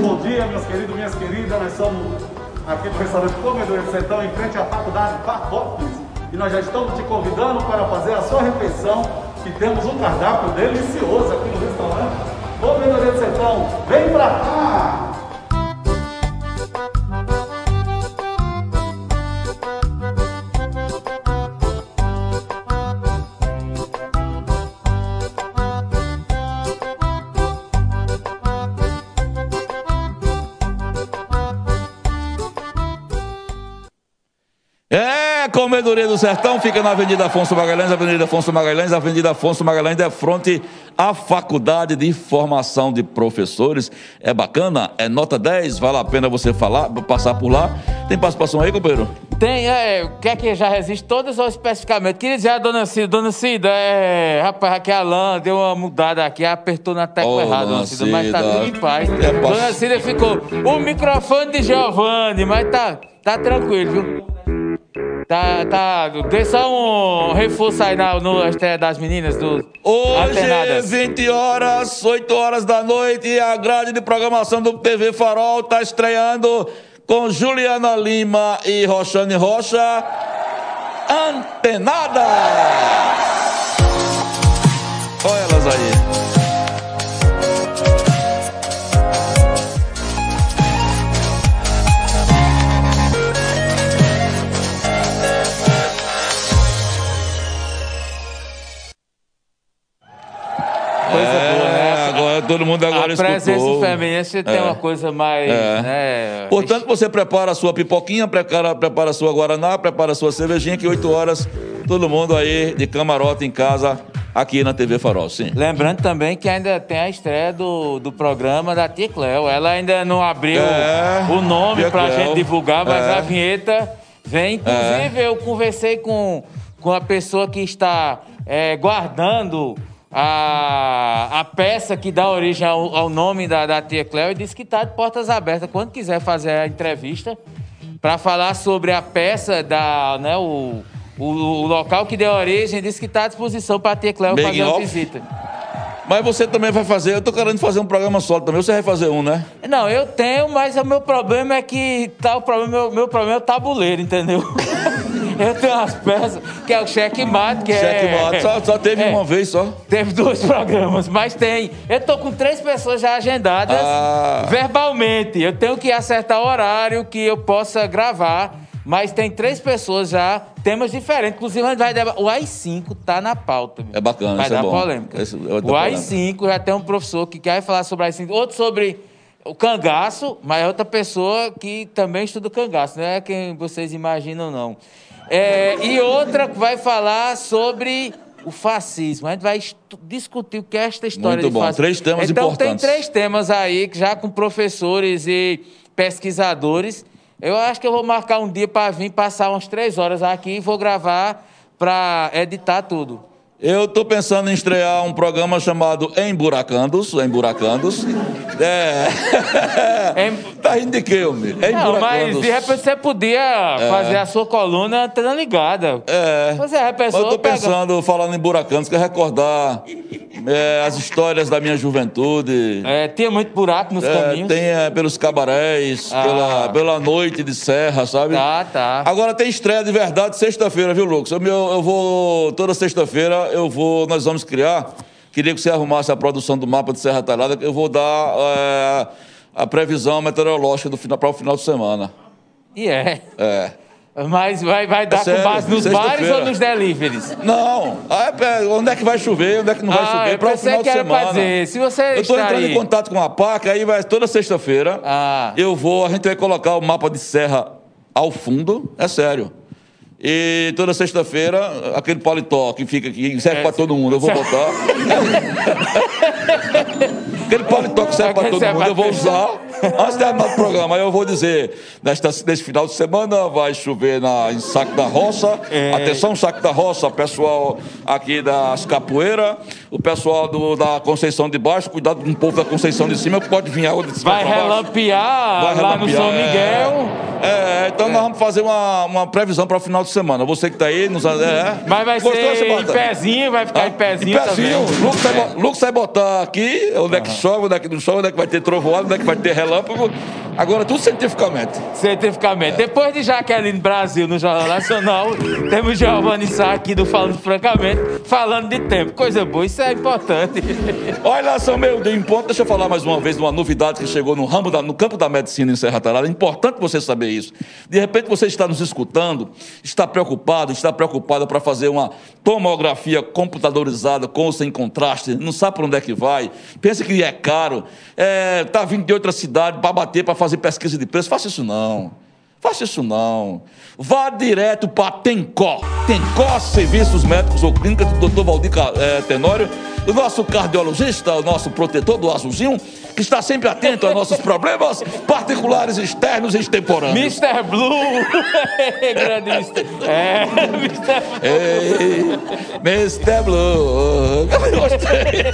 Bom dia, meus queridos, minhas queridas. Nós somos aqui do restaurante Comedor do Sertão, em frente à faculdade Farrópolis. E nós já estamos te convidando para fazer a sua refeição. E temos um cardápio delicioso aqui no restaurante Comedor do Sertão. Vem pra cá! É, Comedoria do Sertão fica na Avenida Afonso Magalhães, Avenida Afonso Magalhães, Avenida Afonso Magalhães, é fronte à Faculdade de Formação de Professores. É bacana, é nota 10, vale a pena você falar, passar por lá. Tem participação aí, companheiro? Tem, é, o que é que já resiste todas ou especificamente? Queria dizer a dona Cida, dona Cida, é, rapaz, aqui a Alain deu uma mudada aqui, apertou na tecla Ô, errada, dona Cida, mas tá tudo em paz. É, Dona Cida ficou, o microfone de Giovanni, mas tá, tá tranquilo, viu? Tá, tá, dê só um reforço aí na, no das meninas do Hoje, Alternadas. 20 horas, 8 horas da noite, a grade de programação do TV Farol está estreando com Juliana Lima e Roxane Rocha. Antenada! Olha elas aí. Todo mundo agora a presença escutou. feminina você tem É. uma coisa mais, É. né? Portanto, você prepara a sua pipoquinha, prepara, prepara a sua guaraná, prepara a sua cervejinha, que 8 horas, todo mundo aí de camarote em casa, aqui na TV Farol, sim. Lembrando também que ainda tem a estreia do, do programa da Tia Cleo. Ela ainda não abriu É, o nome Tia pra Cleo. gente divulgar, mas É. a vinheta vem. Inclusive, eu conversei com, com a pessoa que está é, guardando a, a peça que dá origem ao, ao nome da, da Tia Cleo e disse que está de portas abertas. Quando quiser fazer a entrevista para falar sobre a peça da, né, o, o, o local que deu origem, disse que está à disposição para a Tia Cleo Making fazer uma visita. Mas você também vai fazer, eu tô querendo fazer um programa solo também, você vai fazer um, né? Não, eu tenho, mas o meu problema é que tá o problema, meu, meu problema é o tabuleiro, entendeu? eu tenho umas peças que é o checkmate, que é Checkmate, só, só teve é. uma vez só. Teve dois programas, mas tem. Eu tô com três pessoas já agendadas Ah. verbalmente. Eu tenho que acertar o horário que eu possa gravar, mas tem três pessoas já, temas diferentes. Inclusive, a gente vai debater. O AI5 tá na pauta. meu. É bacana, Vai isso é dar bom. polêmica. Esse- dar o polêmica. AI5 já tem um professor que quer falar sobre o AI5, outro sobre o cangaço, mas é outra pessoa que também estuda cangaço, não é quem vocês imaginam, não. É, e outra vai falar sobre o fascismo. A gente vai discutir o que é esta história Muito bom. fascismo. Três temas então, importantes. tem três temas aí, já com professores e pesquisadores. Eu acho que eu vou marcar um dia para vir passar umas três horas aqui e vou gravar para editar tudo. Eu estou pensando em estrear um programa chamado Emburacandos. Emburacandos. É. Em... tá rindo de quê, homem? Não, mas de repente você podia é. fazer a sua coluna tendo ligada. É. Você é pessoa. Eu estou pensando, falando em Buracandos, que é recordar é, as histórias da minha juventude. É, tinha muito buraco nos é, caminhos. Tem é, pelos cabarés, ah. pela, pela noite de serra, sabe? Tá, tá. Agora tem estreia de verdade sexta-feira, viu, Lucas? Eu, eu vou, toda sexta-feira, eu vou, nós vamos criar. Queria que você arrumasse a produção do mapa de Serra Talhada, que eu vou dar é, a previsão meteorológica do final, para o final de semana. E é. É. Mas vai, vai dar é com base nos bares ou nos deliveries? Não. Ah, é, onde é que vai chover, onde é que não vai ah, chover? Para o final de semana. Fazer. Se você eu estou entrando aí... em contato com a PAC, aí vai toda sexta-feira. Ah. Eu vou, a gente vai colocar o mapa de serra ao fundo. É sério. E toda sexta-feira, aquele paletó que fica aqui, serve é, para todo mundo, eu vou botar. aquele paletó que serve para todo mundo, eu vou usar. Antes de terminar o programa, eu vou dizer: nesta, nesse final de semana vai chover na, em Saco da Roça. É. Atenção, Saco da Roça, pessoal aqui das Capoeiras, o pessoal do, da Conceição de Baixo, cuidado com o povo da Conceição de cima, pode vir água de cima. Vai relampear, vai lá no São Miguel. É, é então é. nós vamos fazer uma, uma previsão para o final de semana. Você que está aí, nos, é, Mas vai Gostou, ser em pezinho, vai ficar ah, em pezinho, em pezinho. também. Lucas vai botar aqui onde é que chove, onde é que não chove, onde é que vai ter trovoada, onde é que vai ter relâmpago. Agora, tudo cientificamente. Cientificamente. É. Depois de Jaqueline Brasil no Jornal Nacional, temos Giovanni Sá aqui do Falando Francamente, falando de tempo. Coisa boa, isso é importante. Olha, São Meu de ponto. Deixa eu falar mais uma vez de uma novidade que chegou no, ramo da, no campo da medicina em Serra Talhada. É importante você saber isso. De repente você está nos escutando, está preocupado, está preocupado para fazer uma tomografia computadorizada com ou sem contraste, não sabe para onde é que vai, pensa que é caro, está é, tá vindo de outra cidade para bater, para fazer pesquisa de preço. Faça isso não. Faça isso não. Vá direto para Tencó. Tencó Serviços Médicos ou Clínica do Dr. Valdir é, Tenório, o nosso cardiologista, o nosso protetor do azulzinho, que está sempre atento aos nossos problemas particulares, externos e extemporâneos. Mr. Blue! Grande Mr. É, Mr. Blue. Mr. Blue! Gostei!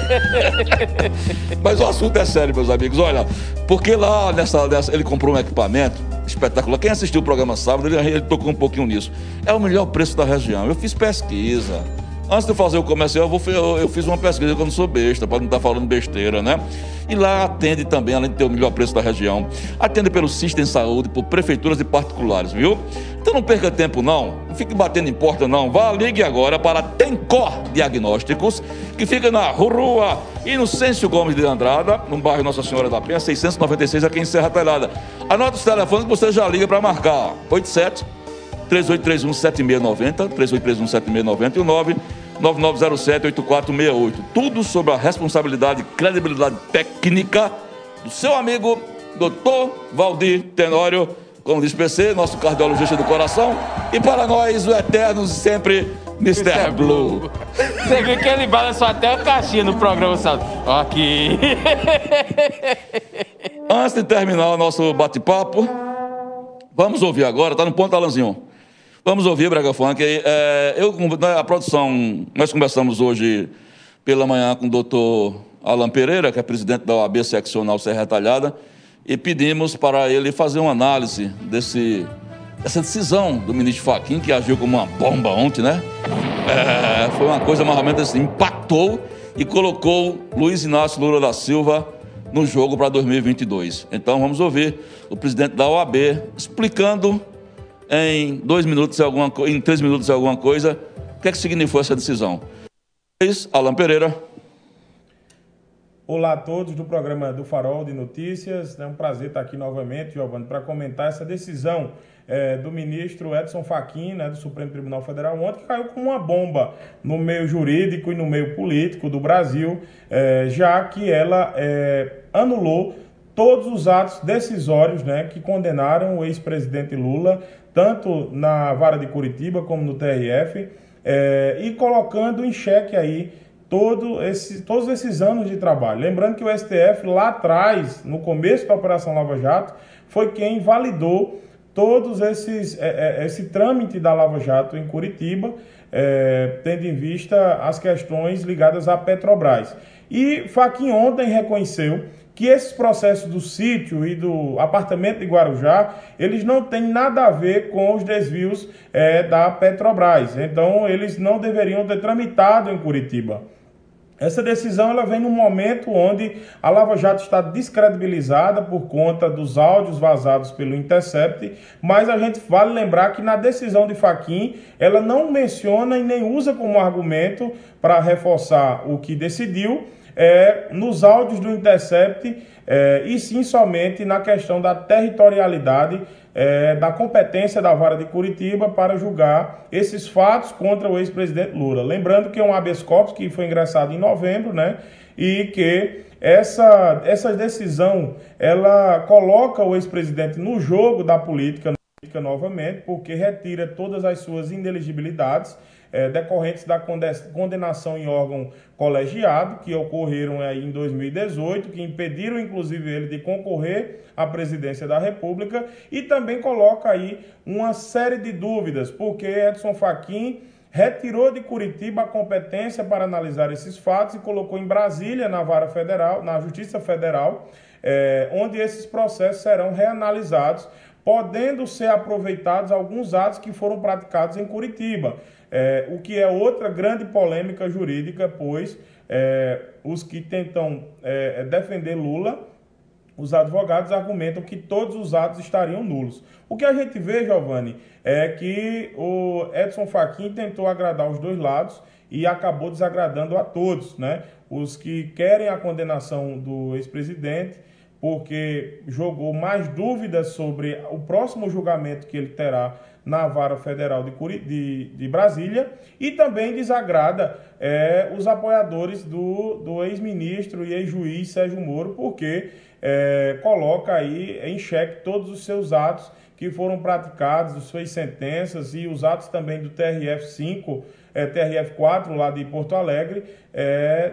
Mas o assunto é sério, meus amigos. Olha, porque lá nessa, nessa ele comprou um equipamento espetacular. Quem assistiu o programa sábado, ele, ele tocou um pouquinho nisso. É o melhor preço da região. Eu fiz pesquisa. Antes de fazer o comercial, eu, vou, eu, eu fiz uma pesquisa que eu não sou besta, para não estar tá falando besteira, né? E lá atende também, além de ter o melhor preço da região, atende pelo Sistema Saúde, por prefeituras e particulares, viu? Então não perca tempo não, não fique batendo em porta não, vá, ligue agora para Tencor Diagnósticos, que fica na rua Inocêncio Gomes de Andrada, no bairro Nossa Senhora da Penha, 696, aqui em Serra Talhada. Anote os telefones que você já liga para marcar, 87 3831 7690, 3831 7690 e o 9 9907-8468. Tudo sobre a responsabilidade e credibilidade técnica do seu amigo, doutor Valdir Tenório, como diz PC, nosso cardiologista do coração. E para nós, o eterno sempre Mr. Mr. Blue. Você viu que ele balançou até o caixinha no programa, sabe? Aqui. Antes de terminar o nosso bate-papo, vamos ouvir agora, tá no ponto, Alanzinho. Vamos ouvir Brega Funk. É, eu, né, a produção, nós conversamos hoje pela manhã com o doutor Alan Pereira, que é presidente da OAB Seccional Serra Talhada, e pedimos para ele fazer uma análise desse, dessa decisão do ministro Faquim, que agiu como uma bomba ontem, né? É, foi uma coisa mais ou menos assim, impactou e colocou Luiz Inácio Lula da Silva no jogo para 2022. Então vamos ouvir o presidente da OAB explicando em dois minutos, alguma, em três minutos, alguma coisa. O que é que significou essa decisão? Alan Pereira. Olá a todos do programa do Farol de Notícias. É um prazer estar aqui novamente, Giovanni, para comentar essa decisão é, do ministro Edson Fachin, né, do Supremo Tribunal Federal, ontem, que caiu como uma bomba no meio jurídico e no meio político do Brasil, é, já que ela é, anulou todos os atos decisórios né, que condenaram o ex-presidente Lula tanto na vara de Curitiba como no TRF, é, e colocando em xeque aí todo esse, todos esses anos de trabalho. Lembrando que o STF lá atrás, no começo da Operação Lava Jato, foi quem validou todos esses é, é, esse trâmite da Lava Jato em Curitiba, é, tendo em vista as questões ligadas à Petrobras. E Faquin ontem reconheceu que esses processos do sítio e do apartamento de Guarujá, eles não têm nada a ver com os desvios é, da Petrobras. Então, eles não deveriam ter tramitado em Curitiba. Essa decisão ela vem num momento onde a Lava Jato está descredibilizada por conta dos áudios vazados pelo Intercept, mas a gente vale lembrar que na decisão de Faquim ela não menciona e nem usa como argumento para reforçar o que decidiu é, nos áudios do Intercept é, e sim somente na questão da territorialidade é, da competência da vara de Curitiba para julgar esses fatos contra o ex-presidente Lula. Lembrando que é um habeas corpus que foi ingressado em novembro, né? E que essa, essa decisão ela coloca o ex-presidente no jogo da política novamente, porque retira todas as suas ineligibilidades é, decorrentes da condenação em órgão colegiado, que ocorreram aí em 2018, que impediram inclusive ele de concorrer à presidência da República, e também coloca aí uma série de dúvidas, porque Edson Fachin retirou de Curitiba a competência para analisar esses fatos e colocou em Brasília, na vara federal, na Justiça Federal, é, onde esses processos serão reanalisados podendo ser aproveitados alguns atos que foram praticados em Curitiba, é, o que é outra grande polêmica jurídica, pois é, os que tentam é, defender Lula, os advogados argumentam que todos os atos estariam nulos. O que a gente vê, Giovanni, é que o Edson Fachin tentou agradar os dois lados e acabou desagradando a todos, né? Os que querem a condenação do ex-presidente porque jogou mais dúvidas sobre o próximo julgamento que ele terá na Vara Federal de, Curi, de, de Brasília e também desagrada é, os apoiadores do, do ex-ministro e ex-juiz Sérgio Moro, porque é, coloca aí em xeque todos os seus atos que foram praticados, as suas sentenças e os atos também do TRF-5 é, TRF4 lá de Porto Alegre, é,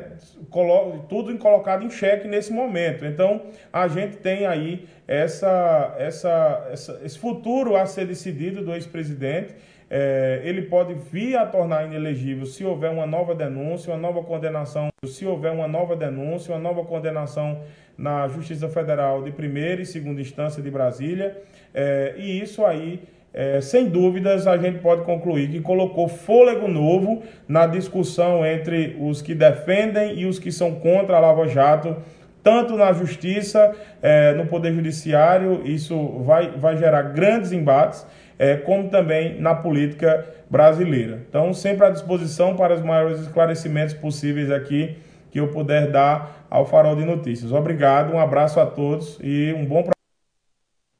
tudo colocado em xeque nesse momento. Então, a gente tem aí essa, essa, essa esse futuro a ser decidido do ex-presidente. É, ele pode vir a tornar inelegível se houver uma nova denúncia, uma nova condenação, se houver uma nova denúncia, uma nova condenação na Justiça Federal de primeira e segunda instância de Brasília. É, e isso aí é, sem dúvidas, a gente pode concluir que colocou fôlego novo na discussão entre os que defendem e os que são contra a Lava Jato, tanto na Justiça, é, no Poder Judiciário, isso vai, vai gerar grandes embates, é, como também na política brasileira. Então, sempre à disposição para os maiores esclarecimentos possíveis aqui que eu puder dar ao Farol de Notícias. Obrigado, um abraço a todos e um bom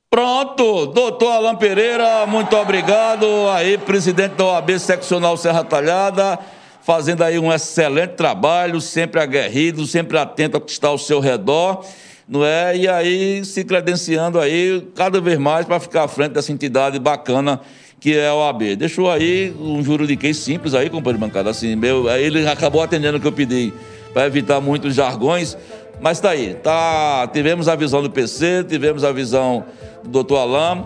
Pronto, doutor Alain Pereira, muito obrigado. Aí, presidente da OAB Seccional Serra Talhada, fazendo aí um excelente trabalho, sempre aguerrido, sempre atento ao que está ao seu redor, não é? E aí se credenciando aí cada vez mais para ficar à frente dessa entidade bacana que é a OAB. Deixou aí um juridiquês simples aí, companheiro de bancada, assim, meu, ele acabou atendendo o que eu pedi, para evitar muitos jargões, mas está aí, tá, tivemos a visão do PC, tivemos a visão do doutor Alain,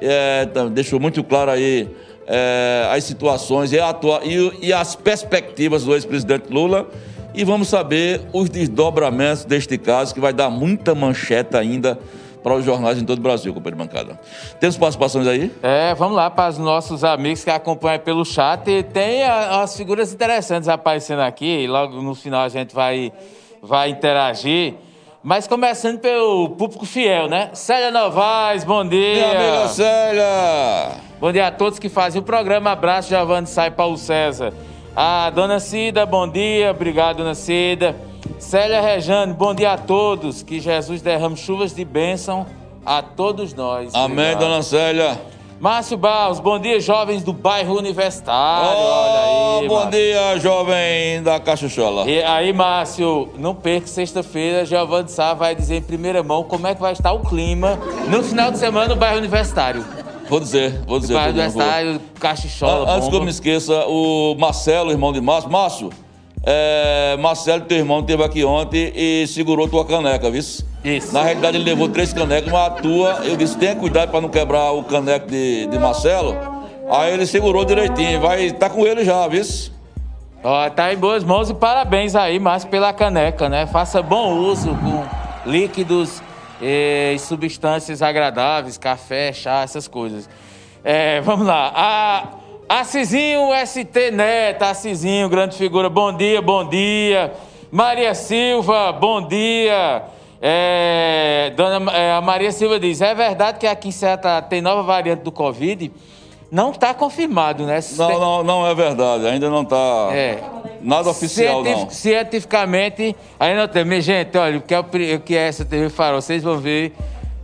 é, tá, deixou muito claro aí é, as situações e, atua, e, e as perspectivas do ex-presidente Lula. E vamos saber os desdobramentos deste caso, que vai dar muita manchete ainda para os jornais em todo o Brasil, companheiro bancada. Temos participações aí? É, vamos lá para os nossos amigos que acompanham pelo chat. Tem as figuras interessantes aparecendo aqui, logo no final a gente vai, vai interagir. Mas começando pelo público fiel, né? Célia Novaes, bom dia. Minha amiga Célia. Bom dia a todos que fazem o programa. Abraço, Giovanni Sai Paulo César. A dona Cida, bom dia. Obrigado, dona Cida. Célia Rejane, bom dia a todos. Que Jesus derrame chuvas de bênção a todos nós. Amém, Obrigado. dona Célia. Márcio Barros, bom dia, jovens do bairro Universitário. Oh, Olha aí. Bom Márcio. dia, jovem da Cachuchola. E aí, Márcio, não perca sexta-feira, Giovanni Sá vai dizer em primeira mão como é que vai estar o clima no final de semana no bairro Universitário. Vou dizer, vou dizer. Bairro Universitário, Cachuchola. Antes que eu me esqueça, o Marcelo, irmão de Márcio. Márcio, é, Marcelo, teu irmão, esteve aqui ontem e segurou tua caneca, viu? Isso. Na realidade, ele levou três canecos, uma tua. Eu disse: tenha cuidado para não quebrar o caneco de, de Marcelo. Aí ele segurou direitinho. Vai, tá com ele já, viu? Ó, tá em boas mãos e parabéns aí, Márcio, pela caneca, né? Faça bom uso com líquidos e substâncias agradáveis, café, chá, essas coisas. É, vamos lá. A, Assisinho ST Neto, Assisinho, grande figura. Bom dia, bom dia. Maria Silva, bom dia. É, dona, é, a Maria Silva diz: é verdade que aqui em Serra tem nova variante do Covid? Não está confirmado, né? Não, não, não é verdade. Ainda não está é. nada oficial, Cientif não. Cientificamente, ainda não tem. Minha gente, olha, o que é, o que é essa TV Farol? Vocês vão ver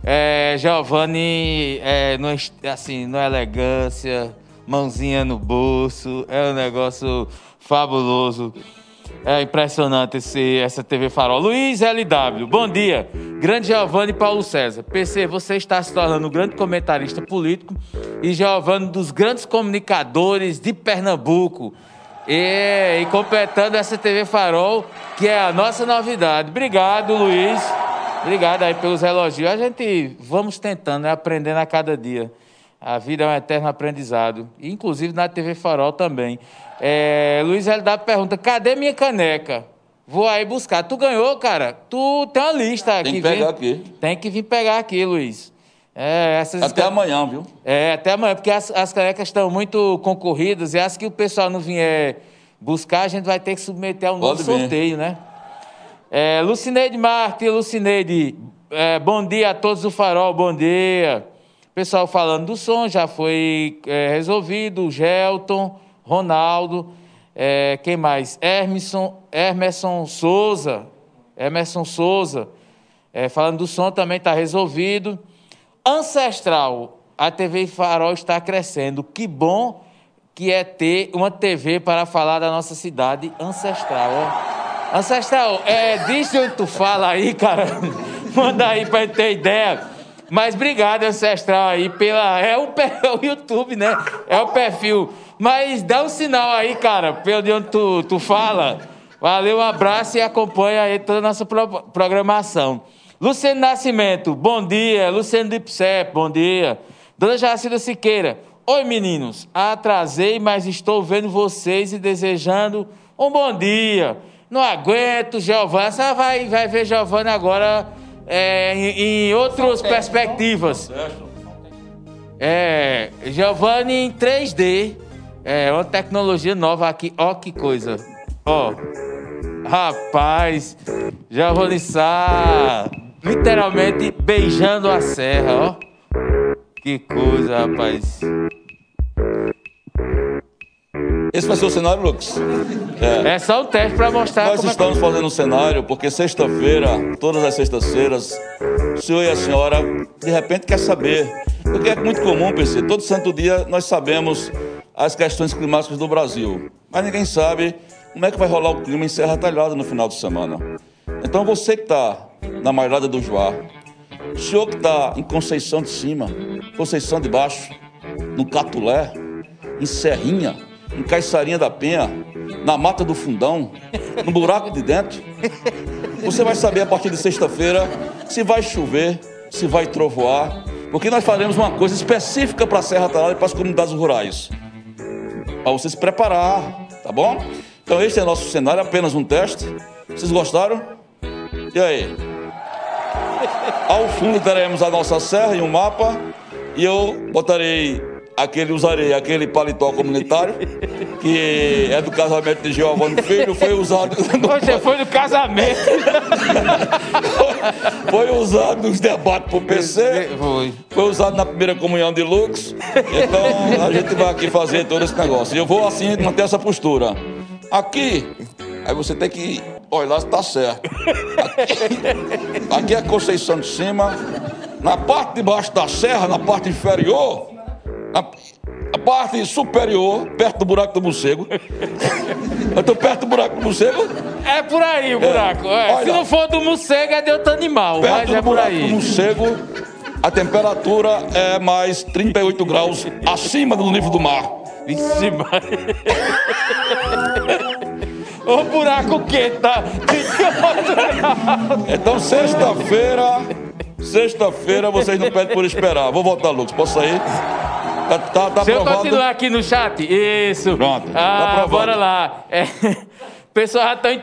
é, Giovanni, é, no, assim, no elegância, mãozinha no bolso. É um negócio fabuloso. É impressionante esse, essa TV Farol. Luiz LW, bom dia. Grande Giovanni Paulo César. PC, você está se tornando um grande comentarista político e Giovanni, dos grandes comunicadores de Pernambuco. E, e completando essa TV Farol, que é a nossa novidade. Obrigado, Luiz. Obrigado aí pelos elogios. A gente vamos tentando, né, aprendendo a cada dia. A vida é um eterno aprendizado. Inclusive na TV Farol também. É, Luiz LW pergunta: cadê minha caneca? Vou aí buscar. Tu ganhou, cara? Tu tem uma lista aqui. Tem que pegar aqui. Tem que vir pegar aqui, Luiz. É, até amanhã, viu? É, até amanhã, porque as, as canecas estão muito concorridas e as que o pessoal não vier buscar, a gente vai ter que submeter a um Pode novo vir. sorteio, né? É, Lucineide Marques, Lucineide, é, bom dia a todos do Farol, bom dia. Pessoal falando do som, já foi é, resolvido, o Gelton. Ronaldo, é, quem mais? Hermeson, Emerson Souza, Emerson Souza, é, falando do som também está resolvido. Ancestral, a TV Farol está crescendo. Que bom que é ter uma TV para falar da nossa cidade ancestral. Ó. Ancestral, é, diz onde tu fala aí, cara. Manda aí para ter ideia. Mas obrigado, Ancestral, aí, pela. É o, é o YouTube, né? É o perfil mas dá um sinal aí, cara, pelo de onde tu, tu fala. Valeu, um abraço e acompanha aí toda a nossa pro, programação. Luciano Nascimento, bom dia. Luciano Dipsep, bom dia. Dona Jacida Siqueira, oi meninos. Atrasei, mas estou vendo vocês e desejando um bom dia. Não aguento, Giovanni. Você vai, vai ver Giovanni agora é, em, em outras perspectivas. É, Giovanni em 3D. É, uma tecnologia nova aqui. Ó, que coisa. Ó. Rapaz, já vou liçar. Literalmente beijando a serra, ó. Que coisa, rapaz. Esse vai ser o cenário, Lucas? É, é só um teste para mostrar Nós é estamos é fazendo um cenário porque sexta-feira, todas as sextas-feiras, o senhor e a senhora de repente quer saber. Porque é muito comum, PC, todo santo dia nós sabemos as questões climáticas do Brasil. Mas ninguém sabe como é que vai rolar o clima em Serra Talhada no final de semana. Então você que está na Malhada do Joá, o senhor que está em Conceição de Cima, Conceição de Baixo, no Catulé, em Serrinha, em Caiçarinha da Penha, na Mata do Fundão, no Buraco de Dentro, você vai saber a partir de sexta-feira se vai chover, se vai trovoar, porque nós faremos uma coisa específica para a Serra Talhada e para as comunidades rurais para você se preparar, tá bom? Então este é nosso cenário, apenas um teste. Vocês gostaram? E aí? Ao fundo teremos a nossa serra e um mapa. E eu botarei aquele, usarei aquele paletó comunitário, que é do casamento de Giovanni Filho, foi usado. Você foi no casamento. foi usado nos debates pro PC. Foi. Foi usado na primeira comunhão de Lux. Então a gente vai aqui fazer todo esse negócio. E eu vou assim manter essa postura. Aqui, aí você tem que olhar se tá certo. Aqui, aqui é a Conceição de Cima. Na parte de baixo da serra, na parte inferior, a, a, parte superior, perto do buraco do morcego. Eu tô perto do buraco do morcego. É por aí o buraco. É. É. Se não for do morcego, é de outro animal. Perto mas do é buraco por aí. do morcego, a temperatura é mais 38 graus acima do nível do mar. Vixe, O buraco que tá. Então, sexta-feira, sexta-feira vocês não pedem por esperar. Vou voltar, Lucas. Posso sair? Tá, tá, tá Deixa eu continuar aqui no chat. Isso. Pronto, tá Ah, aprovado. bora lá. É, pessoal já está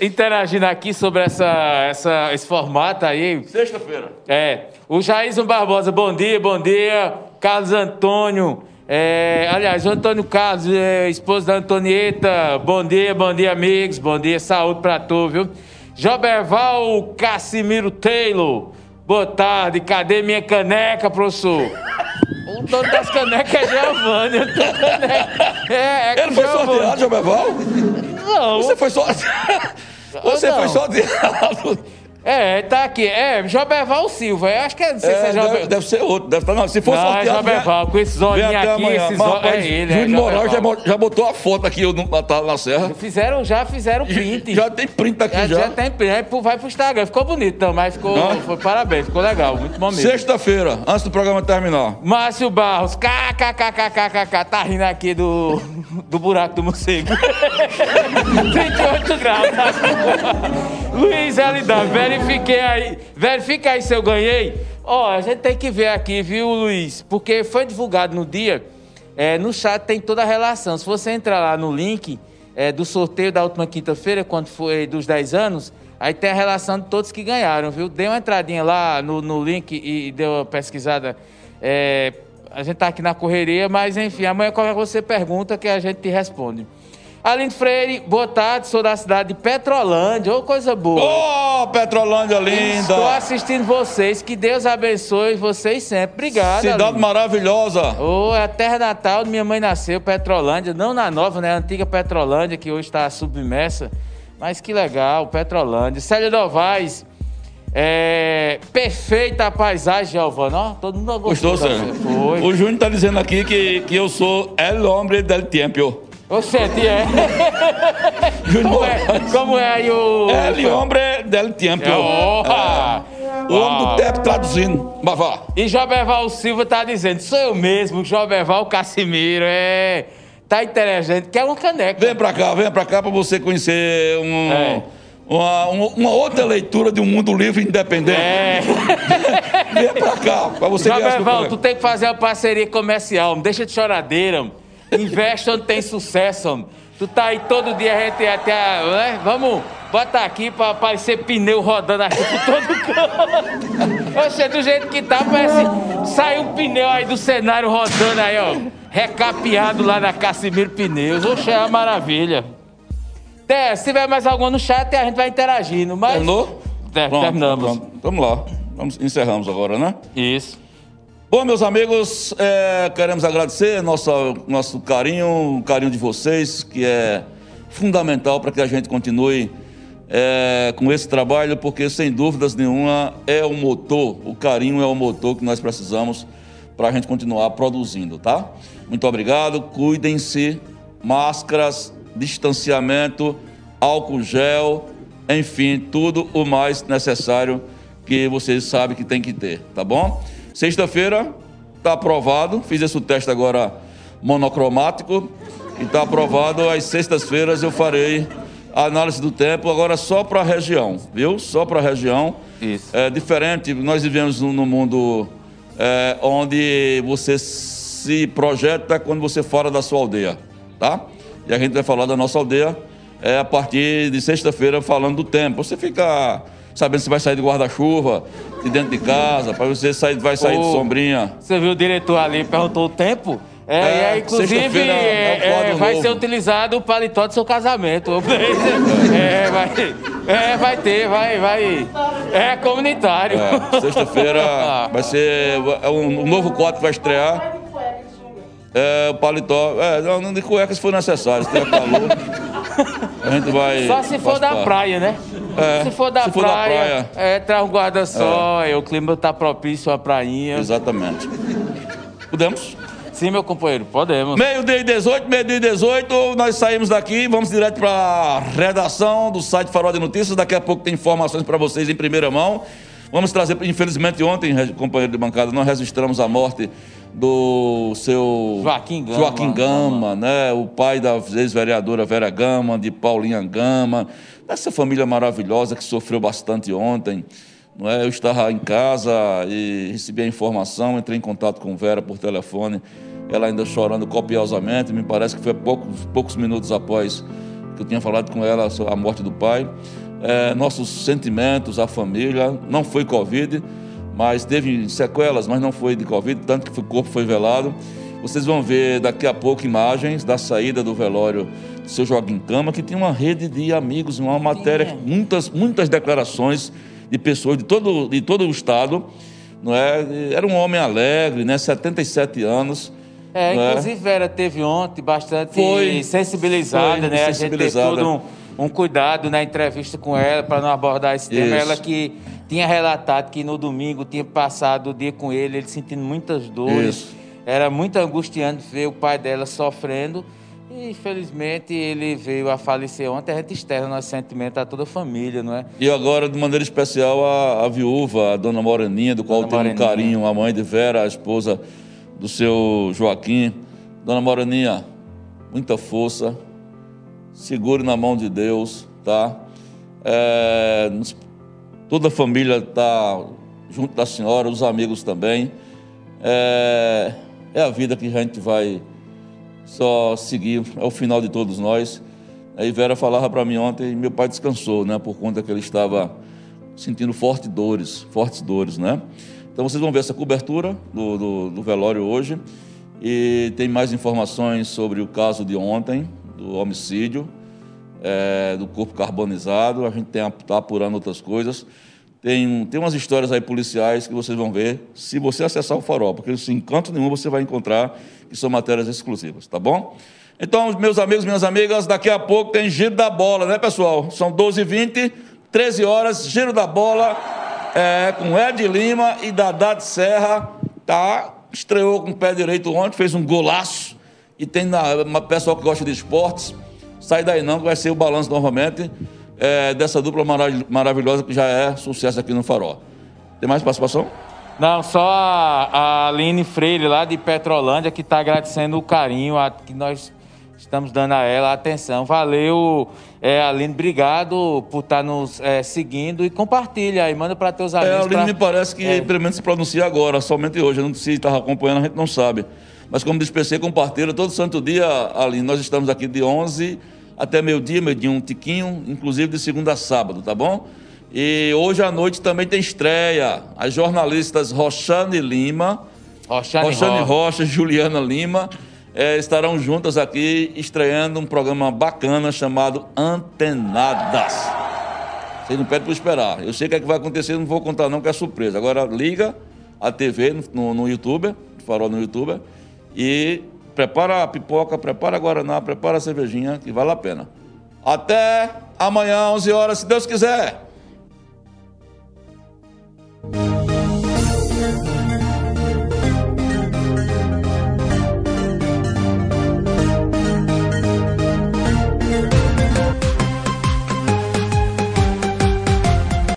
interagindo aqui sobre essa, essa, esse formato aí. Sexta-feira. É, o Jairson Barbosa, bom dia, bom dia. Carlos Antônio, é, aliás, o Antônio Carlos, é, esposo da Antonieta, bom dia, bom dia, amigos, bom dia, saúde pra tu, viu? Joberval Cassimiro Taylor, boa tarde, cadê minha caneca, professor? O dono das canecas é Giovanni, eu tenho caneca. É, é Ele foi Giovanni. sorteado, Joberval? Não, Você foi sorteado. Você Não. foi sorteado. É, tá aqui, é, Joberval Silva, eu acho que é, não sei se é É, Joberval. deve, deve ser outro. Deve estar, não, se for Não, é sorteado. Joberval, vem- com esses olhinhos aqui, esses olhos- é ele, é Júnior Moraes já, Joberval. já botou a foto aqui tá lá na Serra. Fizeram, já fizeram print. Já tem print aqui Já, já. já tem print. Aí vai pro Instagram. Ficou bonito também, mas ficou. Foi, parabéns, ficou legal. Muito bom mesmo. Sexta-feira, antes do programa terminar. Márcio Barros, kkkkkk, tá rindo aqui do, do buraco do morcego. 38 graus. Luiz LW, verifiquei aí. Verifica aí se eu ganhei. Ó, a gente tem que ver aqui, viu, Luiz? Porque foi divulgado no dia. é, no chat tem toda a relação. Se você entrar lá no link é, do sorteio da última quinta-feira, quando foi dos 10 anos, aí tem a relação de todos que ganharam, viu? Dê uma entradinha lá no, no link e, e dê uma pesquisada. É, a gente tá aqui na correria, mas enfim, amanhã qualquer coisa você pergunta que a gente te responde. Aline Freire, boa tarde, sou da cidade de Petrolândia, ô coisa boa. Ô, Petrolândia linda! Estou assistindo vocês, que Deus abençoe vocês sempre. Obrigado. Cidade Aline. maravilhosa. Ô, é a terra natal de minha mãe nasceu, Petrolândia, não na nova, né? A antiga Petrolândia, que hoje está submersa. Mas que legal, Petrolândia. Célia Novaes, é, perfeita a paisagem, Giovanni. Ó, todo mundo gostou. Gostou, Sérgio? O Júnior tá dizendo aqui que, que eu sou el hombre del tiempo. Você é. Júnior Como é, como é aí o. El hombre del tiempo. É, honra. É. O homem do tempo traduzindo. Mas vá. E Joberval Silva tá dizendo, sou eu mesmo, Joberval Cassimiro, é. Tá inteligente, quer uma caneca. Vem pra cá, vem pra cá pra você conhecer um, É. uma, uma- outra leitura de um mundo livre e independente. É. Vem pra cá, pra você as Joberval, tu tem que fazer uma parceria comercial, deixa de choradeira. mano. Investe onde tem sucesso. mano. Tu tá aí todo dia, a gente até. Né? Vamos botar aqui pra aparecer pneu rodando aqui por todo canto. Oxe, do jeito que tá, parece. Saiu um pneu aí do cenário rodando aí, ó. Recapeado lá na Cassimiro Pneus. Oxe, é uma maravilha. É, se tiver mais alguma no chat, a gente vai interagindo. Mas... Terminou? É, Pronto, terminamos. pronto. Vamos lá. Vamos, encerramos agora, né? Isso. Bom, meus amigos, é, queremos agradecer nosso, nosso carinho, o carinho de vocês, que é fundamental para que a gente continue é, com esse trabalho, porque sem dúvidas nenhuma é o motor, o carinho é o motor que nós precisamos para a gente continuar produzindo, tá? Muito obrigado, cuidem-se, máscaras, distanciamento, álcool gel, enfim, tudo o mais necessário que vocês sabem que tem que ter, tá bom? Sexta-feira está aprovado, fiz esse teste agora monocromático e está aprovado. Às sextas-feiras eu farei a análise do tempo agora só para a região, viu? Só para a região. Isso. É diferente, nós vivemos num mundo é, onde você se projeta quando você fora da sua aldeia, tá? E a gente vai falar da nossa aldeia é, a partir de sexta-feira falando do tempo. Você fica sabendo se vai sair de guarda-chuva, de dentro de casa, para você sair, vai sair de sombrinha. Você viu o diretor ali, perguntou o tempo? É, É, e aí, inclusive, é é, é, vai novo. ser utilizado o paletó do seu casamento. é, vai, é, vai ter, vai, vai. É comunitário. É, sexta-feira vai ser é um, um novo quadro que vai estrear. É, o paletó. É, não, não de cueca se for necessário, se tiver calor. A gente vai. Só se for faz da praia, né? É, se for da se for da praia, praia. é, traz um guarda-sol, aí o clima tá propício à prainha. Exatamente. Podemos? Sim, meu companheiro, podemos. Meio-dia e 18, meio-dia e 18, nós saímos daqui, vamos direto para a redação do site Farol de Notícias. Daqui a pouco tem informações para vocês em primeira mão. Vamos trazer, infelizmente ontem, companheiro de bancada, nós registramos a morte do seu Joaquim Gama, Joaquim Gama né? o pai da ex-vereadora Vera Gama, de Paulinha Gama, dessa família maravilhosa que sofreu bastante ontem. Não é? Eu estava em casa e recebi a informação, entrei em contato com Vera por telefone, ela ainda chorando copiosamente, me parece que foi poucos, poucos minutos após que eu tinha falado com ela sobre a morte do pai. É, nossos sentimentos, a família, não foi Covid, mas teve sequelas, mas não foi de Covid, tanto que o corpo foi velado. Vocês vão ver daqui a pouco imagens da saída do velório do seu Joaquim Cama, que tinha uma rede de amigos, uma matéria, muitas, muitas declarações de pessoas de todo, de todo o estado. Não é? Era um homem alegre, né? 77 anos. É, é? inclusive é? Vera teve ontem bastante foi, sensibilizada, foi, né? Sensibilizada. A gente teve todo um, um, cuidado na entrevista com ela para não abordar esse tema. Isso. Ela que tinha relatado que no domingo tinha passado o dia com ele, ele sentindo muitas dores. Isso. Era muito angustiante ver o pai dela sofrendo. E infelizmente ele veio a falecer ontem. A gente externa nosso sentimento a toda a família, não é? E agora, de maneira especial, a, a viúva, a dona Moreninha, do qual tem um carinho, a mãe de Vera, a esposa do seu Joaquim. Dona Moreninha, muita força, segure na mão de Deus, tá? É, toda a família está junto da senhora, os amigos também. É, é a vida que a gente vai só seguir é o final de todos nós. Aí Vera falava para mim ontem, meu pai descansou, né, por conta que ele estava sentindo fortes dores, fortes dores, né? Então vocês vão ver essa cobertura do, do, do velório hoje e tem mais informações sobre o caso de ontem, do homicídio, é, do corpo carbonizado. A gente está apurando outras coisas. Tem, tem umas histórias aí policiais que vocês vão ver se você acessar o farol, porque sem encanto nenhum você vai encontrar que são matérias exclusivas, tá bom? Então, meus amigos, minhas amigas, daqui a pouco tem giro da bola, né, pessoal? São 12h20, 13 horas, giro da bola é, com Ed Lima e Dadá de Serra, tá? Estreou com o pé direito ontem, fez um golaço. E tem na, uma pessoal que gosta de esportes, sai daí não, que vai ser o balanço novamente é, dessa dupla maravilhosa que já é sucesso aqui no Farol. Tem mais participação? Não, só a, a Aline Freire, lá de Petrolândia, que está agradecendo o carinho a, que nós estamos dando a ela, a atenção. Valeu, é, Aline, obrigado por estar tá nos é, seguindo e compartilha aí, manda para teus amigos. É, a Aline pra... me parece que é. pelo menos se pronuncia agora, somente hoje. Eu não sei se estava acompanhando, a gente não sabe. Mas como diz PC, compartilha todo santo dia, Aline. Nós estamos aqui de 11 até meio-dia, meio-dia um tiquinho, inclusive de segunda a sábado, tá bom? E hoje à noite também tem estreia. As jornalistas Roxane Lima, Roxane, Roxane Rocha, Juliana Lima, é, estarão juntas aqui estreando um programa bacana chamado Antenadas. Vocês não pedem para esperar. Eu sei o que, é que vai acontecer, não vou contar não, que é surpresa. Agora liga a TV no, no YouTube, farol no YouTube, e prepara a pipoca, prepara a guaraná, prepara a cervejinha, que vale a pena. Até amanhã, 11 horas, se Deus quiser.